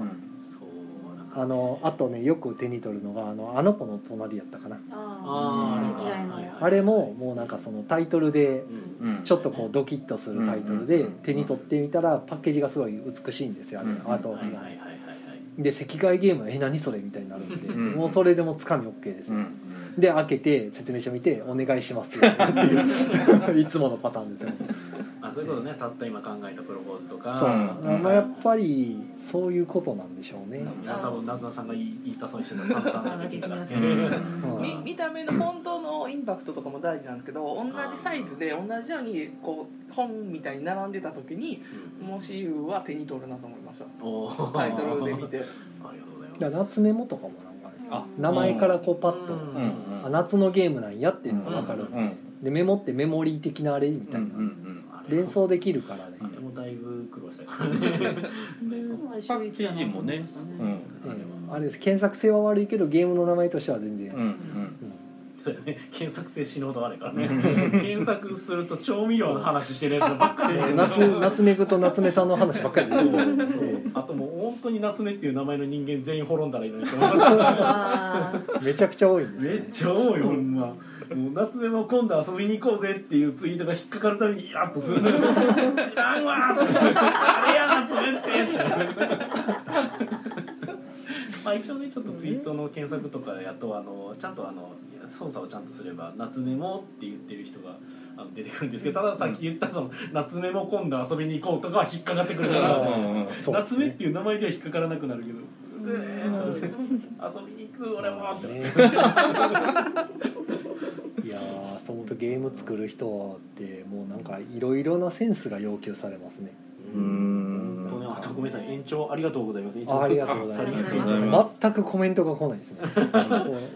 あのあとねよく手に取るのがあのあの子の隣やったかな。あれももうなんかそのタイトルでちょっとこうドキッとするタイトルでうん。手に取ってみたらパッケージがすごい美しいんですよあれ。うん。あとはいはいはいはいはいで赤外ゲームえ何それみたいになるんでうん。もうそれでもつかみ OK です。ようん。で開けて説明書見て「お願いします」って いつものパターンですよあそういうことね。たった今考えたプロポーズとか。そう、うんまあ、やっぱりそういうことなんでしょうね。いや多分なずなさんが言いたそうにしてた三端な的なうんうんみ見た目の本当のインパクトとかも大事なんですけど同じサイズで同じようにこう本みたいに並んでた時にもしゆは手に取るなと思いました。タイトルで見て。ありがとうございます。夏メモとかもなんかね。あ。名前からこうパッと、うん。うんあ夏のゲームなんやっていうのが分かる。んで,、うんでメモってメモリー的なあれみたいな、連想できるからね、あれもだいぶ苦労したからねパッケージもね。あれです。検索性は悪いけどゲームの名前としては全然、うんうん。そうだよね。検索性死ぬほどあるからね。検索すると調味料の話してるやつばっかり。で 夏夏目ぐと夏目さんの話ばっかりあともう本当に夏目っていう名前の人間全員滅んだらいいのに めちゃくちゃ多いめっちゃ多いほんまもう夏目も今度遊びに行こうぜっていうツイートが引っかかるたびにイラッとする。知らんわ。ーってあれや夏目ってまあ一応ねちょっとツイートの検索とかやとあのちゃんとあの操作をちゃんとすれば「夏メモ」って言ってる人があの出てくるんですけどたださっき言ったその「夏メモ今度遊びに行こう」とかは引っかかってくるから。夏目っねていう名前では引っかからなくなるけど「うえーって 遊びに行く俺も」って。やーそう思うとゲーム作る人ってもうなんかいろいろなセンスが要求されますね。うん。本当ね。あ特命さん延長ありがとうございます。延長あありがとうございあさりげなくありがとうございまます。全くコメントが来ないですね。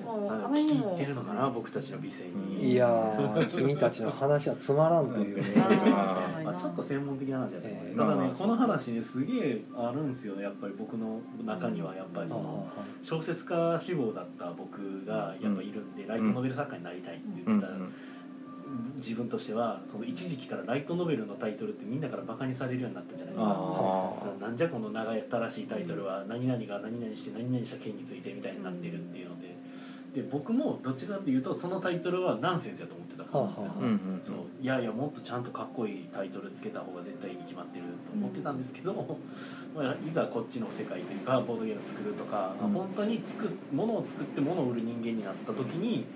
もうあのあまりにも聞いてるのかな僕たちの美声に。いやー君たちの話はつまらんという。ね あーあちょっと専門的な話だね、えーただねこの話ねすげえあるんですよやっぱり僕の中にはやっぱりその小説家志望だった僕がやっぱいるんで、ライトノベル作家になりたいって言ってた、自分としてはその一時期からライトノベルのタイトルってみんなからバカにされるようになったじゃないですか。あなんじゃこの長い新しいタイトルは何々が何々して何々した件についてみたいになってるっていうので。で僕もどっちかっていうとそのタイトルはナンセンスやと思ってたからですよ、はあはうんうん。そういやいやもっとちゃんとかっこいいタイトルつけた方が絶対に決まってると思ってたんですけど、まあ、いざこっちの世界というかボードゲーム作るとか、うん。本当に作ものを作ってものを売る人間になった時に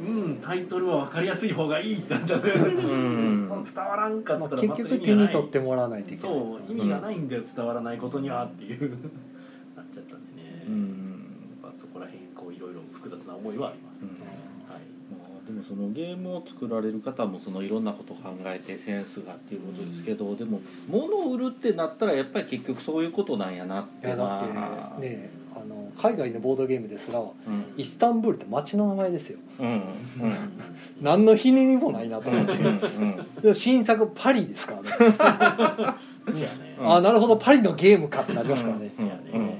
うんタイトルは分かりやすい方がいいってなっちゃう、ん。その伝わらんかったら結局手に取ってもらわないといけない。そう意味がないんだよ伝わらないことにはっていう。なっちゃったんでね、うんそこら辺こういろいろ複雑な思いはありますね、うんはいまあでもそのゲームを作られる方もそのいろんなことを考えてセンスがっていうことですけど、でも物を売るってなったらやっぱり結局そういうことなんやなっていやだまあってねあ。の海外のボードゲームですらうん。イスタンブールって街の名前ですよ。うんうん。何のひねりもないなと思って。うんうんで新作パリですからね。ね、うん。あなるほどパリのゲームかってなりますからね。そうやね、うん。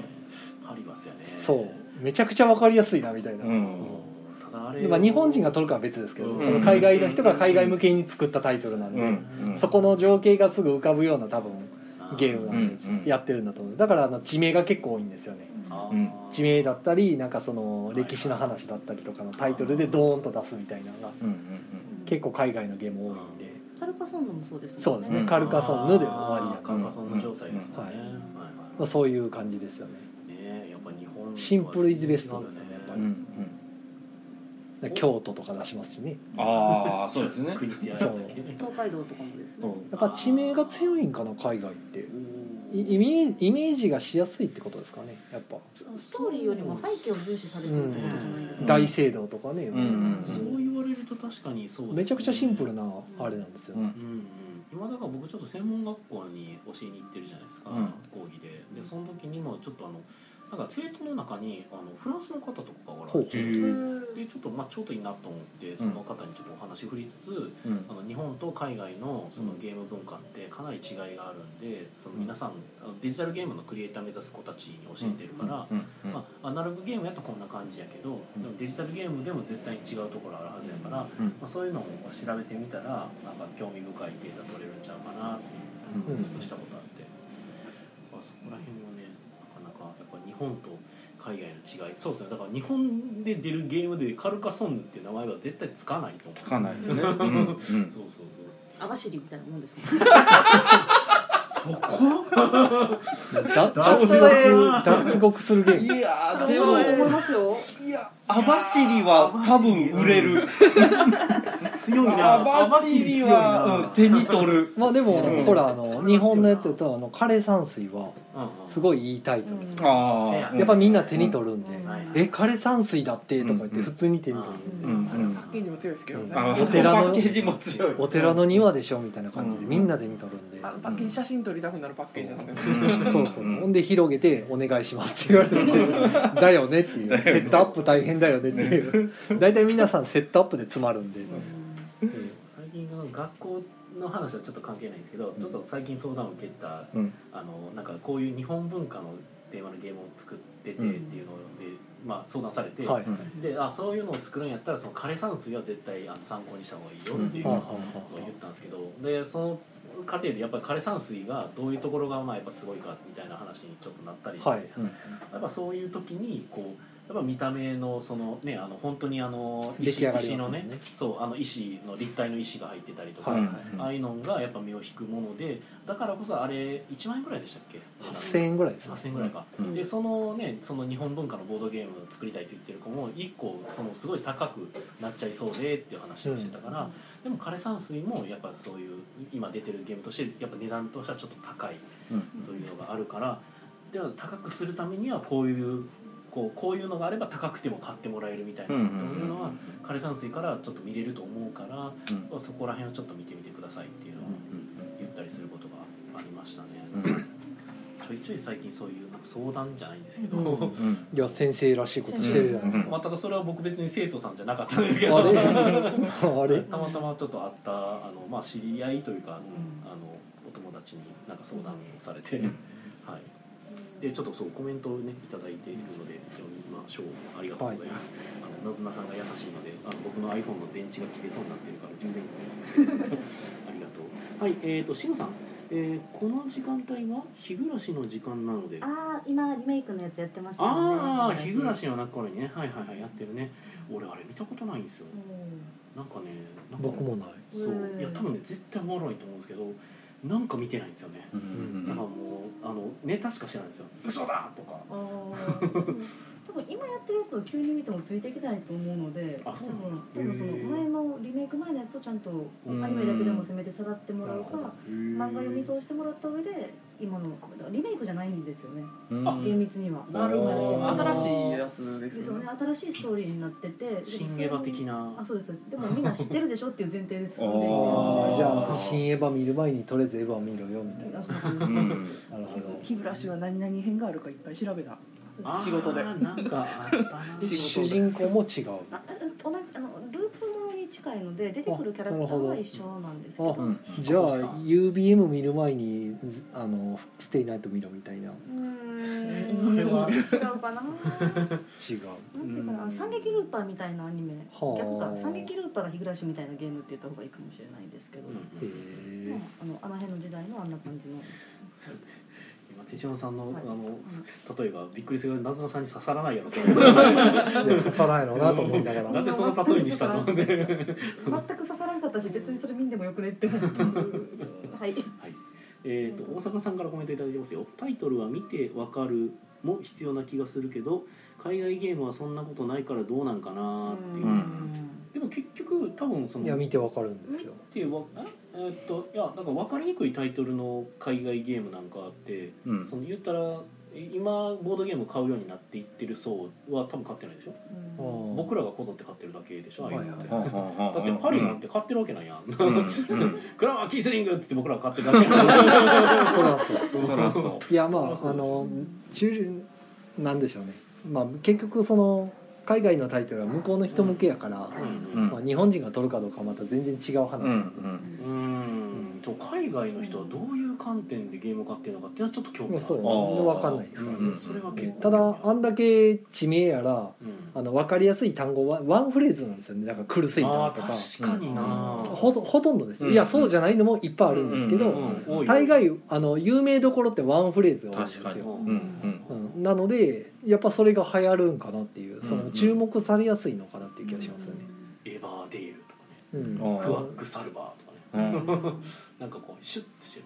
パリバスやね。そう。めちゃくちゃわかりやすいなみたいな、うんまあ、日本人が取るかは別ですけど、うん。その海外の人が海外向けに作ったタイトルなんで、うん。うん。そこの情景がすぐ浮かぶような多分ゲームなんでやってるんだと思う。だからあの地名が結構多いんですよね。地名だったりなんかその歴史の話だったりとかのタイトルでドーンと出すみたいなのが結構海外のゲーム多いんで。カルカソンヌもそうですもんそうですね、うん。カルカソンヌで終わりやから、カルカソンヌ調査ですよね、うんはいはいまあ、そういう感じですよね。ねやっぱ日本シンプルイズベスト。ですよね。やっぱり。うんうん京都とか出しますしね。ああそうですね。国東海道とかもですね。やっぱ地名が強いんかな海外って。イイメージイメージがしやすいってことですかねやっぱ。ストーリーよりも背景を重視されてるってことじゃないですか、うん。大聖堂とかね、うんうんそう言われると確かにそうねめちゃくちゃシンプルなあれなんですよ、うんうんうん。今だから僕ちょっと専門学校に教えに行ってるじゃないですか、うん。講義で。でその時にもちょっとあのなんか生徒の中にあのフランスの方とかがおられてでちょっとまあちょうどいいなと思ってその方にちょっとお話振りつつ、うん。あの日本と海外のそのゲーム文化ってかなり違いがあるんでその皆さんあのデジタルゲームのクリエイター目指す子たちに教えてるから、まあ、アナログゲームやとこんな感じやけどでもデジタルゲームでも絶対に違うところあるはずやから、うん。まあ、そういうのを調べてみたらなんか興味深いデータ取れるんちゃうかなってちょっとしたことあって、まあ、そこら辺本と海外の違い。そうですね。だから日本で出るゲームでカルカソンヌっていう名前は絶対つかないと思う。つかないですね。うんうん。そうそうそう。網走みたいなもんですもんそこ？だ 脱獄脱獄するゲーム。いやーでも思いますよいや網走は多分売れる。強いな。網走は、うん、手に取る。まあでも、うん。ほらあの日本のやつだとあの枯山水はすいごいいいタイトルです、あせやあやっぱみんな手に取るんで「うん。はいえ枯山水だって」とか言ってうん普通に手に取るんで、うんうん。パッケージも強いですけどね、あお寺のパッケージも強い。お寺の庭でしょみたいな感じでうん。みんな手に取るんで、あのパッケージ写真撮りたくなるパッケージなんで、うん。そうそうそう。ほんで広げて「お願いします」って言われて「だよね」っていう。セットアップ大変だよねっていう。大体皆さんセットアップで詰まるんで、え最近の学校の話はちょっと関係ないんですけど、ちょっと最近相談を受けたうん。あのなんかこういう日本文化のテーマのゲームを作っててっていうので、まあ相談されて、えはい、であそういうのを作るんやったらその枯山水は絶対あの参考にした方がいいよっていうのを言ったんですけどでその過程でやっぱり枯山水がどういうところがまあやっぱすごいかみたいな話にちょっとなったりして、はい。うん。やっぱそういう時にこうやっぱ見た目のそのねあの本当にあの石のねね。そうあの石の立体の石が入ってたりとか、はいはいああいうのがやっぱ目を引くものでだからこそあれ1万円ぐらいでしたっけ？8000円ぐらいですね。8000円ぐらいか、うん。でそのねその日本文化のボードゲームを作りたいと言ってる子も1個そのすごい高くなっちゃいそうでっていう話をしてたから、でも枯山水もやっぱそういう今出てるゲームとしてやっぱ値段としてはちょっと高いうん。というのがあるからでは高くするためにはこういうこうこういうのがあれば高くても買ってもらえるみたいな、うんうんというのは枯山水からちょっと見れると思うからうん。そこら辺をちょっと見てみてくださいっていうのを言ったりすることがありましたね。うんちょいちょい最近そういうなんか相談じゃないんですけど、うんうんいや先生らしいことしてるじゃないですか。まあ、ただそれは僕別に生徒さんじゃなかったんですけど。あれあれ？たまたまちょっと会ったあの、まあ、知り合いというか、あのお友達になんか相談をされて、うん。はい、でちょっとそうコメントをねいただいているので読みましょうありがとうございます、あのなずなさんが優しいのであの僕の iPhone の電池が切れそうになってるから充電 ありがとう。はいえー、とシムさん、えーこの時間帯は日暮らしの時間なので。ああ今リメイクのやつやってますよね。ああ日暮らし。の中にね。はいはいはいやってるね。俺あれ見たことないんですよ。うなんかねなんか僕もない。そう。うん。いや多分ね絶対おもろいと思うんですけどなんか見てないんですよね。うんうんだからもうあのネタしか知らないんですよ。嘘だとか。多分今やってるやつを急に見てもついていけないと思うので多あそう分多分その前のリメイク前のやつをちゃんとアニメだけでもせめて下がってもらうか漫画読み通してもらった上で今のリメイクじゃないんですよね。う厳密には。新しいやつですですよね。よね新しいストーリーになってて新エヴァ的な。あそうですそうです。でもみんな知ってるでしょっていう前提ですあ あーー。じゃあ新エヴァ見る前にとりあえずエヴァ見ろよみたいな。うなん。なるほど。日暮は何々編があるかいっぱい調べた。仕事で。なんか 主人公も違う。あ同じあのループに近いので出てくるキャラクターは一緒なんですけど。あうん。じゃあ UBM 見る前にずあのステイナイト見ろみたいな。うーん。それは。違うかな。なん違うていうかな三撃ルーパーみたいなアニメ。はあ。逆か。三撃ルーパーが日暮らしみたいなゲームって言った方がいいかもしれないですけど、うん。へまああのあの辺の時代のあんな感じの今手島さんの、はい。あの例えがびっくりするなずなさんに刺さらないやろ刺さないのなと思いながら。なんでその例えにしたの？全く刺さらんかったし別にそれ見んでもよくねって思ってはい。はい、えー、と大阪さんからコメントいただいてますよ。タイトルは見てわかるも必要な気がするけど海外ゲームはそんなことないからどうなんかなっていう、うん。でも結局多分そのいや見てわかるんですよ。見てわあえーっといやなんか分かりにくいタイトルの海外ゲームなんかあってうん。その言ったら今ボードゲーム買うようになっていってる層は多分買ってないでしょ？うん。僕らがこぞって買ってるだけでしょああいうのって、だってパリなんて買ってるわけないやん、うん。うん。クラマーキースリングって言って僕らが買ってるだけやん。そらそう。そらそいやまああの中なんでしょうね。まあ結局その海外のタイトルは向こうの人向けやから、うんうん。まあ、日本人が取るかどうかはまた全然違う話。ううん。なん。で、うんと海外の人はどういう観点でゲームを買ってるのかっていうのはちょっと興味がある。そう分かんないですから。ね、うん。それは結構。ただあんだけ地名やらうん。あの分かりやすい単語はワンフレーズなんですよね。だから「苦しいあだ」とか。ー確かにな、ほとほとんどです、うん。いやそうじゃないのもいっぱいあるんですけど、大概あの有名どころってワンフレーズが多いんですよ、うんうん。うん、なのでやっぱそれが流行るんかなっていうそうん。の注目されやすいのかなっていう気がしますよね、エバーデールとかね。うん。あクワックサルバーとかね、うん。なんかこうシュッとしてる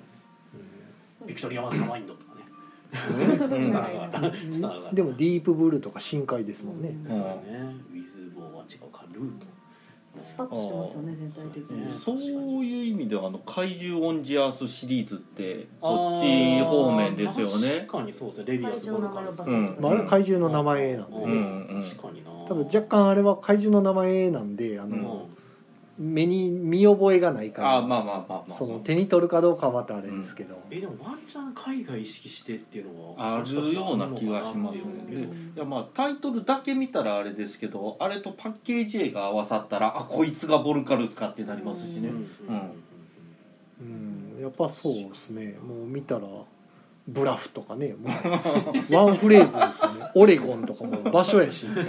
ビクトリアマンサマインドとかね。でもディープブルーとか深海ですもんね、そうだね。ウィズボーは違うかルートスパッとしてますよね全体的に。うん。そういう意味ではあの怪獣オンジアースシリーズってそっち方面ですよね。確かにそうですねレビアスボルカルス怪獣の名前をバサッとまあ、あれは怪獣の名前なんでうね、うん。ん確かにな。ただ若干あれは怪獣の名前なんであうん。の、目に見覚えがないからあまあまあまあまあその手に取るかどうかはまたあれですけど、えでもワンチャン海外意識してっていうのはあるような気がしますよねねいやまあタイトルだけ見たらあれですけどあれとパッケージ絵が合わさったらあこいつがボルカルスかってなりますしね。うんうんうん、やっぱそうですね。もう見たらブラフとかね。もうワンフレーズですよね。オレゴンとかも場所やし、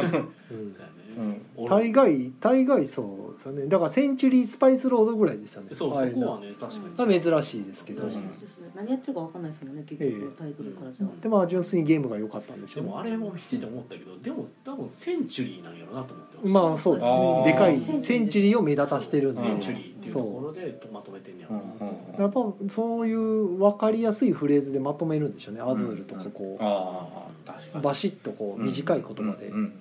うん。大概大概そうですよね。だからセンチュリースパイスロードぐらいですよね。そうそこはね確かに。が珍しいですけど、うん。何やってるかわかんないですもんね結ええ。局タイトルからじゃでまあ純粋にゲームが良かったんでしょうね。でもあれも見てて思ったけどでも多分センチュリーなんやろなと思ってした。まあそうですね。でかいセンチュリー。を目立たしてるんで。センチュリーっていうとこそろでまとめてんねやろな。うんうんうやっぱそういう分かりやすいフレーズでまとめるんでしょうね。アズールとかこう、ああ確かに。バシッとこう短い言葉で、うん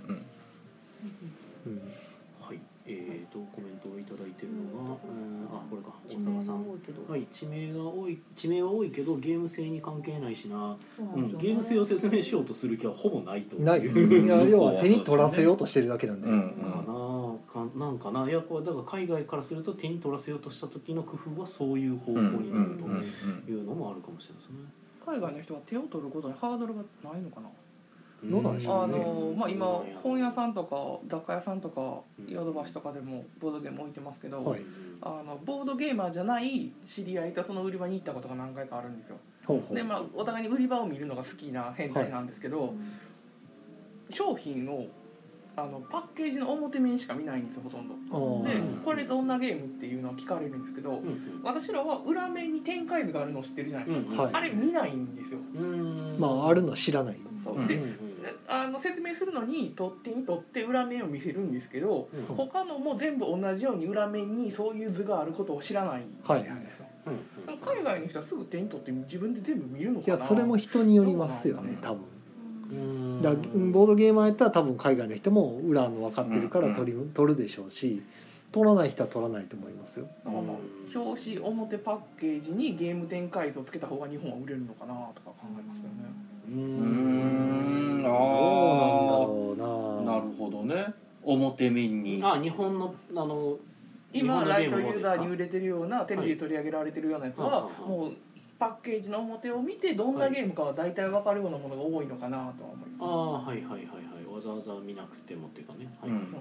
地名が阪さん多いけど。はい地名が多い地名は多いけどゲーム性に関係ないしな、うんゲーム性を説明しようとする気はほぼないと思う。ない。ですよいや要は手に取らせようとしてるだけなんで、うんかなかなんかな。いやこれだから海外からすると手に取らせようとした時の工夫はそういう方向になるというのもあるかもしれないですね。海外の人は手を取ることにハードルがないのかな。どうなんでしょあうね。のまあ今うん。本屋さんとか雑貨屋さんとかうん。ヨドバシとかでもボードゲーム置いてますけど、はいあのボードゲーマーじゃない知り合いとその売り場に行ったことが何回かあるんですよ。ほうほう。でまあお互いに売り場を見るのが好きな変態なんですけど、商品のあのパッケージの表面しか見ないんですよほとんど。でうんこれどんなゲームっていうのは聞かれるんですけど、うん私らは裏面に展開図があるのを知ってるじゃないですか、うん。はい。あれ見ないんですよ。うん。まああるの知らない。そう、うんでうんあの説明するのに取っ手に取って裏面を見せるんですけどうん。他のも全部同じように裏面にそういう図があることを知らないはい。なんですよ、うん海外の人はすぐ手に取って自分で全部見るのいかな。やそれも人によりますよね多分。うん。だボードゲーマーやったら多分海外の人も裏の分かってるから取り取るでしょうし取らない人は取らないと思いますよ。だからまあ。表紙表パッケージにゲーム展開図をつけた方が日本は売れるのかなとか考えますけどねううん。んあどうなんだろうな。なるほどね。表面に。あ日本のあの今ライトユーザーに売れてるようなテレビで取り上げられてるようなやつははい。もうパッケージの表を見てどんなゲームかは大体分かるようなものが多いのかなとは思いあまあはいはいはいはい。わざわざ見なくてもっていうかね、はい。うん。す。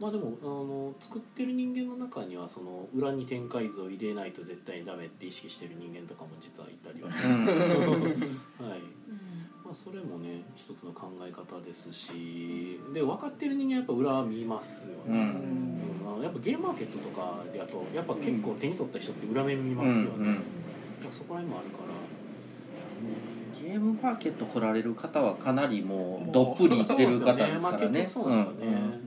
まあでもあの作ってる人間の中にはその裏に展開図を入れないと絶対にダメって意識してる人間とかも実はいたりははい。まあ、それもね一つの考え方ですし。で分かってる人間はやっぱ裏見ますようね、うん。うん。あのやっぱゲームマーケットとかであとやっぱ結構手に取った人って裏面見ますよね、うんうんまあそこら辺もあるから。ゲームマーケット来られる方はかなりもうどっぷりしてる方ですからね。そうなんですよね、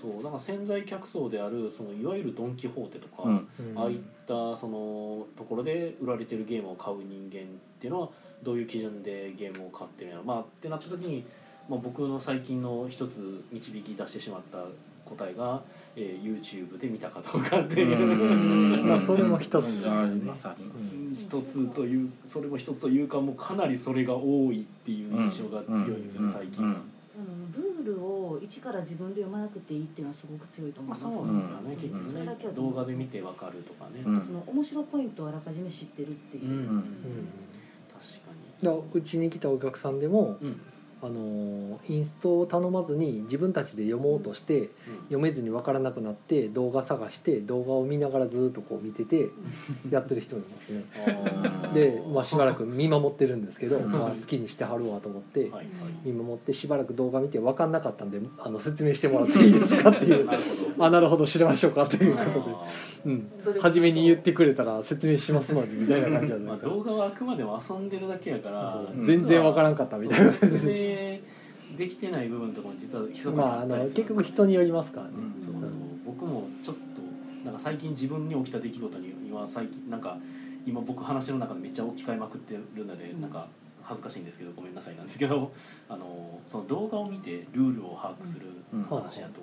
そうだからそうだから潜在客層であるそのいわゆるドン・キホーテとか、うん。うん。ああいったそのところで売られてるゲームを買う人間っていうのはどういう基準でゲームを買ってるんやろまあってなった時に、まあ、僕の最近の一つ導き出してしまった答えが、えー YouTube で見たかどうかっていう。うん。まあそれも一つですよね。まさに。一つというそれも一つというかもうかなりそれが多いっていう印象が強いですよね最近。うんールを一から自分で読まなくていいっていうのはすごく強いと思まあいます。そうですよね、うん。結局ね。それだけは動画で見てわかるとかね、うん。その面白ポイントをあらかじめ知ってるっていう。う。ん。うん。確かだからうちに来たお客さんでもに、うんあのインストを頼まずに自分たちで読もうとして読めずに分からなくなって動画探して動画を見ながらずっとこう見てて やってる人もいますね。で、まあ、しばらく見守ってるんですけど、うん。まあ、好きにしてはるわと思って見守ってしばらく動画見て分かんなかったんであの説明してもらっていいですかっていう。あ なるほど知りましょうかということで、あうん、初めに言ってくれたら説明しますのでみたいな感じじゃないかな動画はあくまでも遊んでるだけやから全然分からんかったみたいな できてない部分とかも実は密かにまあ結局人によりますからね、そうそう。僕もちょっとなんか最近自分に起きた出来事に今最近なんか今僕話の中でめっちゃ置き換えまくってるので、うん。なんか恥ずかしいんですけどごめんなさいなんですけど あのその動画を見てルールを把握するうん。話だと、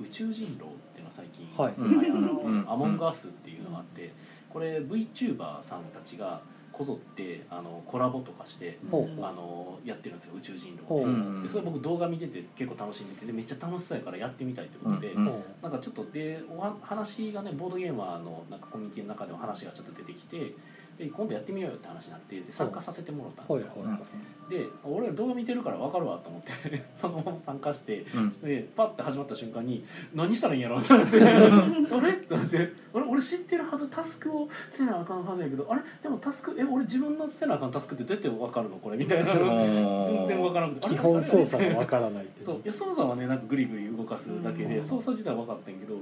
宇宙人狼っていうのが最近、はい。うん流行るうん。アモンガースっていうのがあってこれ VTuber さんたちがこぞってあのコラボとかしてほう。ほうあのやってるんですよ宇宙人ほう。狼うんでそれ僕動画見てて結構楽しんでてでめっちゃ楽しそうやからやってみたいってことで、うんほなんかちょっとでおは話がねボードゲーマーのなんかコミュニティの中でも話がちょっと出てきてで今度やってみようよって話になってで参加させてもらったんうですよ、で動画見てるから分かるわと思って そのまま参加してうん。でパッて始まった瞬間に何したらいいんやろ？ってなってあれ？ってなって。あれ？俺知ってるはずタスクをせなあかんはずやけどあれ？でもタスクえ俺自分のせなあかんタスクってどうやって分かるの？これ？みたいな。全然分からなくて。基本操作が分からないっていう。そう。いや操作はねなんかグリグリ動かすだけでうん。操作自体は分かったんやけど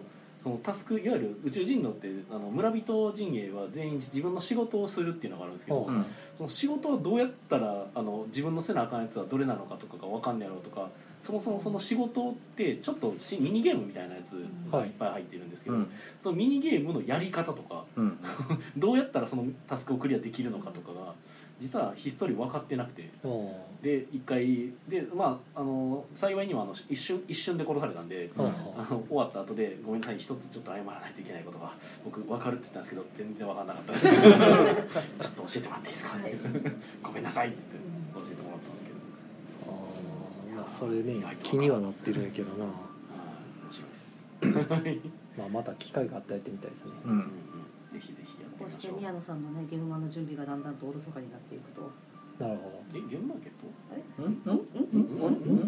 そのタスクいわゆる宇宙人狼ってあの村人陣営は全員自分の仕事をするっていうのがあるんですけど、ううん。その仕事をどうやったらあの自分のせなあかんやつはどれなのかとかが分かんねやろうとかそもそもその仕事ってちょっとしミニゲームみたいなやつがいっぱい入ってるんですけど、うん。そのミニゲームのやり方とかうん。どうやったらそのタスクをクリアできるのかとかが実はひっそり分かってなくて。う。んで一回でまああの幸いにもあの一瞬一瞬で殺されたんで。う。んあの終わった後で「ごめんなさい一つちょっと謝らないといけないことが僕分かる」って言ったんですけど全然分かんなかったです。ちょっと教えてもらっていいですか、はい。ごめんなさいって言って教えてもらったんですけど。あーまあそれね気にはなってるんやけどな、はい。面白いです、は いまあ、また機会があったらやってみたいですね。うん。ぜひぜひこうして宮野さんのねゲームマンの準備がだんだんとおろそかになっていくと。なるほえゲームマーケット？うん？うん？うん？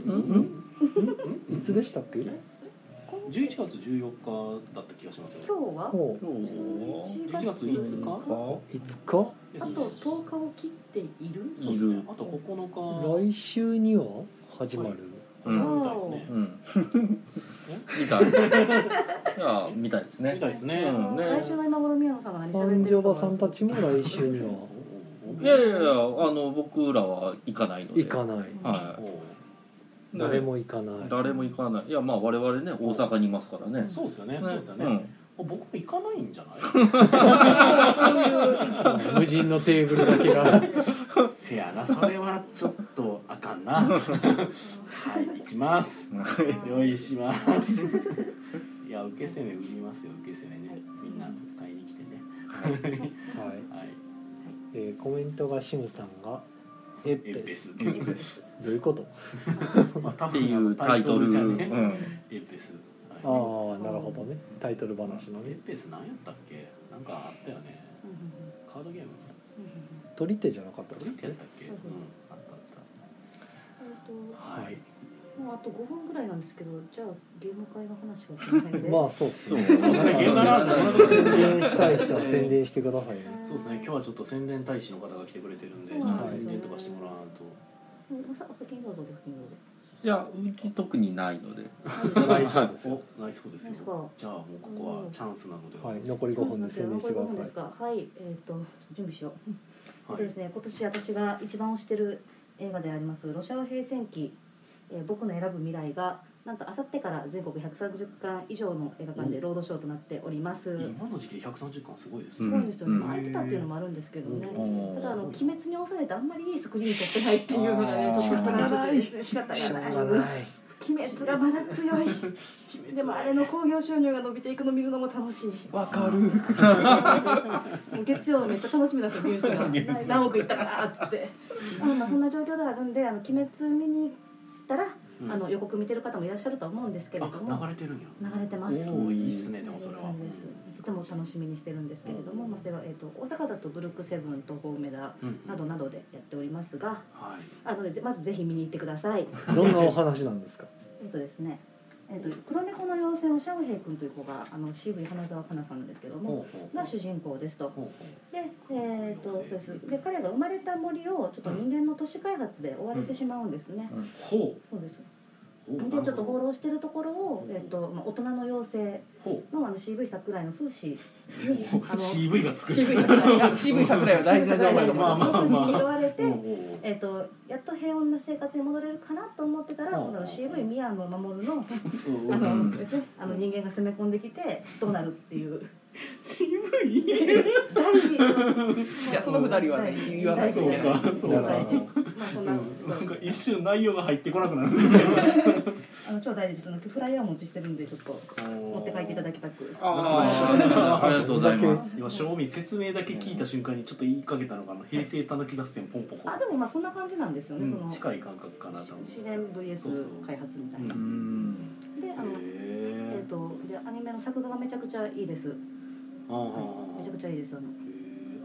うん？うん？どいつでしたっけ11月14日だった気がしますよ今日はほおー11月5日ういつかあと10日を切っているそうですねあと9日来週には始まる、うん？みたいですねうん？みたい。いやみたいですね。みたいですね。うんね。来週の今頃宮野さんが何喋三ってるかは女婆さんたちも来週には。いやいやいやあの僕らは行かないので。行かない。はおい。誰も行かない。誰も行かない。いやまあ我々ね大阪にいますからね。そうですよねそうですよね。ん僕も行かないんじゃない？無人のテーブルだけが。せやなそれはちょっとあかんな。はい行きます。用意します。いや受け攻め売りますよ受け攻めね。みんな買いに来てね。はい、はい。えーコメントがシムさんが「エッペペス。ス」どういうこと？まあ多っていう分タイトルじゃね。うん。エッペスあはいあなるほどね。タイトル話のエねッペス何やったっけ？なんかあったよね。うんうんカードゲーム。取り手じゃなかったどですかねうやってやったっけ？うんあったあった。はい。ともうあと5分ぐらいなんですけどじゃあゲーム会の話はまあそうですね。そうですね。ゲー宣伝したい人は宣伝してくださいね。そうですね。今日はちょっと宣伝大使の方が来てくれてるんで宣伝とかしてもらわんと。おさお先にどうぞお先にどうぞいやうち特にないので。ない そうですよおナイス子ですナイスよ子じゃあもうここはチャンスなので。はい残り5分で宣伝してくだ残り5分さいはい。えっ、と準備しよう。えっはいとですね、今年私が一番推してる映画であります「ロシア平戦記、えー僕の選ぶ未来」がなんとあさってから全国130巻以上の映画館でロードショーとなっております。今の時期で130巻すごいですすねごいんですよね、空いてたっていうのもあるんですけどね、うん。ただあの「鬼滅」に押されてあんまりいいスクリーン撮ってないっていうのがねちょっとしょうがないですね仕方がない。がない。鬼滅がまだ強い。でもあれの興行収入が伸びていくの見るのも楽しい。わかる。もう月曜めっちゃ楽しみなんですよ ニュースが。何億いったかなっつって。まあそんな状況ではあるんであの鬼滅見に行ったら、うんあの予告見てる方もいらっしゃるとは思うんですけれども。あ流れてるんや。流れてます。おおいいっすねでもそれは。とても楽しみにしてるんですけれども、まあ、それは、えー、と大阪だとブルックセブン東宝梅田うんなどなどでやっておりますがはい。あのでまずぜひ見に行ってください。どんなお話なんですか？えっとですねえっと黒猫の妖精のシャオヘイ君という子があの渋い花澤香菜さんなんですけどもが主人公ですと。で,、えー、とそうです。で彼が生まれた森をちょっと人間の都市開発で追われてしまうんですね、そうですでちょっと放浪してるところを、えーとまあ、大人の妖ほ精のあの CV 桜井の風刺う。CV が作る。CV 桜井いや CV 桜井は大事な情報やと思う風刺に拾われて、えー、とやっと平穏な生活に戻れるかなと思ってたら、うん今度は CV 宮野真守のうんあの、うん。ですね、あの人間が攻め込んできてどうなるっていう渋い。大事いやその二人はね言わないといけない。そうか。そんな、なんか一瞬内容が入ってこなくなる。あの超大事です。あのフライヤー持ちしてるんでちょっと持って帰っていただきたく。ああありがとうございます。今正味説明だけ聞いた瞬間にちょっと言いかけたのがあの平成たぬき合戦ポンポコ。あでもまあそんな感じなんですよね、うん。その近い感覚かな自然そうそう VS 開発みたいな、であのえへっ、とでアニメの作画がめちゃくちゃいいです、あめちゃくちゃいいですあの。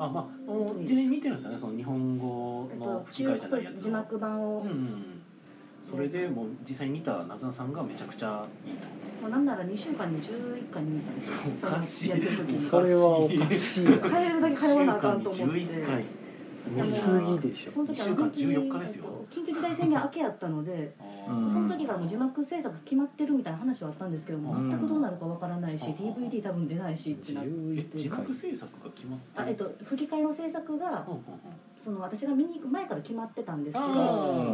あまあ事前に見てるんですよねその日本語のと吹き替えじゃないやつを幕版を、うんうんそれでもう実際に見た夏菜さんがめちゃくちゃいいと。もうなんなら2週間に11回見たんですよ。おかしい。そ れはおかしい。な帰るだけ通わなあかんと思って。11回見すぎでしょ。その時あの一週間本当に14日ですよ。えっと緊急事態宣言明けやったのでうん。その時からもう字幕制作決まってるみたいな話はあったんですけども、うん。全くどうなるかわからないし、うん DVD 多分出ないしってなって。え字幕制作が決まってあえっと吹き替えの制作がその私が見に行く前から決まってたんですけあど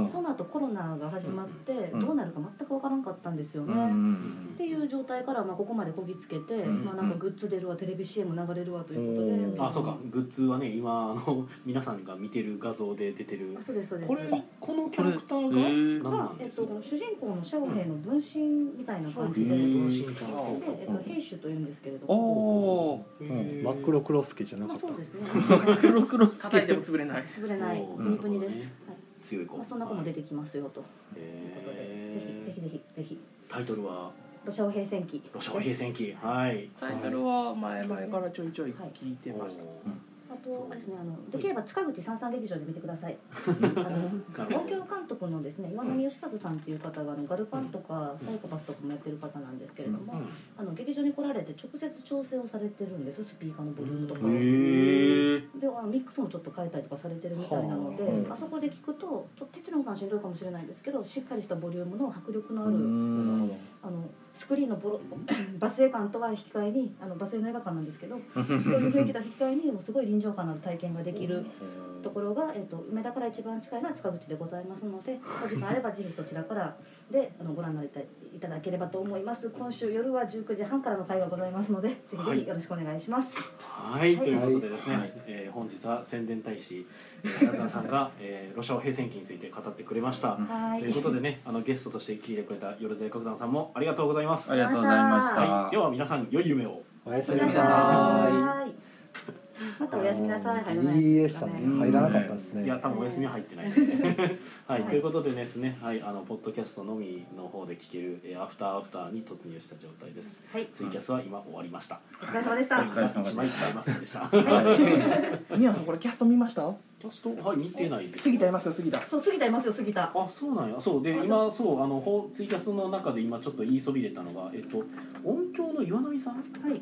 ー。その後コロナが始まってうん。どうなるか全くわからんかったんですよね。うんっていう状態からまあここまでこぎつけて、うんまあ、なんかグッズ出るわテレビ CM 流れるわということで、うんあそうか。グッズはね今あの皆さんが見てる画像で出てる。あそうですそうです。これこのキャラクターががえっと、主人公のシャオヘイの分身みたいな感じで、へーで、えっと、兵種というんですけれどおも、おうん。真っ黒クロスケじゃなまあ、かった。そうですね。黒黒つ叩いてけも潰れない潰れないプニプニです、はい。強い子。まあ、そんな子も出てきますよと。いうことで、ぜひぜひぜひぜひ。タイトルは「ロシア語平戦記。ロシア平戦記。はい。タイトルは前々からちょいちょい聞いてました、あとあれですねあのできれば塚口三三劇場で見てください。あの音響監督のですね岩波義和さんっていう方があのガルパンとかサイコパスとかもやってる方なんですけれども、あの劇場に来られて直接調整をされてるんです。スピーカーのボリュームとか。であのミックスもちょっと変えたりとかされてるみたいなので、はああそこで聞くとちょっと哲郎さんしんどいかもしれないんですけどしっかりしたボリュームの迫力のある、うんあのスクリーンのボロバス映館とは引き換えにあのバス映の映画館なんですけどそういう雰囲気と引き換えにもうすごい臨場感のある体験ができるところが、えっと梅田から一番近いのは塚口でございますのでお時間あればぜひそちらからであのご覧になりたいいただければと思います。今週夜は19時半からの会がございますのでぜひぜひよろしくお願いします、はい、はい。ということでですね、はい。えー本日は宣伝大使えー中田さんが、えーロシア語平戦記について語ってくれました。はいということでね、あのゲストとして聞いてくれた夜勢角山さんもありがとうございます。ありがとうございました、はい、では皆さん良い夢を。おやすみなさいまたおやすみなさい。入らないでしたね。うん。入らなかったですね。いや、多分お休みは入ってない。ので。はい、はい。ということでですね、はい、あのポッドキャストのみの方で聞ける、えーアフターアフターに突入した状態です。はい。ツイキャスは今終わりました。お疲れ様でした。お疲れ様でした。一枚ませんでした。はい。宮さんこれキャスト見ました？キャスト、はい、見てないです。杉田いますよ杉田。そう杉田いますよ杉田。あそうなんや。そう。で今そうあのほツイキャスの中で今ちょっと言いそびれたのがえっと音響の岩波さん？っはい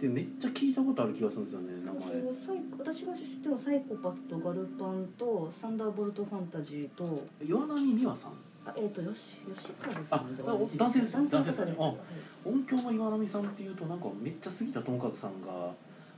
てめっちゃ聞いたことある気がするんですよね名前。そうサイ私が知ってるのはサイコパスとガルパンとサンダーボルトファンタジーと。岩波美和さん？あえっ、とよし吉和さんではないあ男性です男性ですですあ音響の岩波さんっていうとなんかめっちゃ杉田智和さんが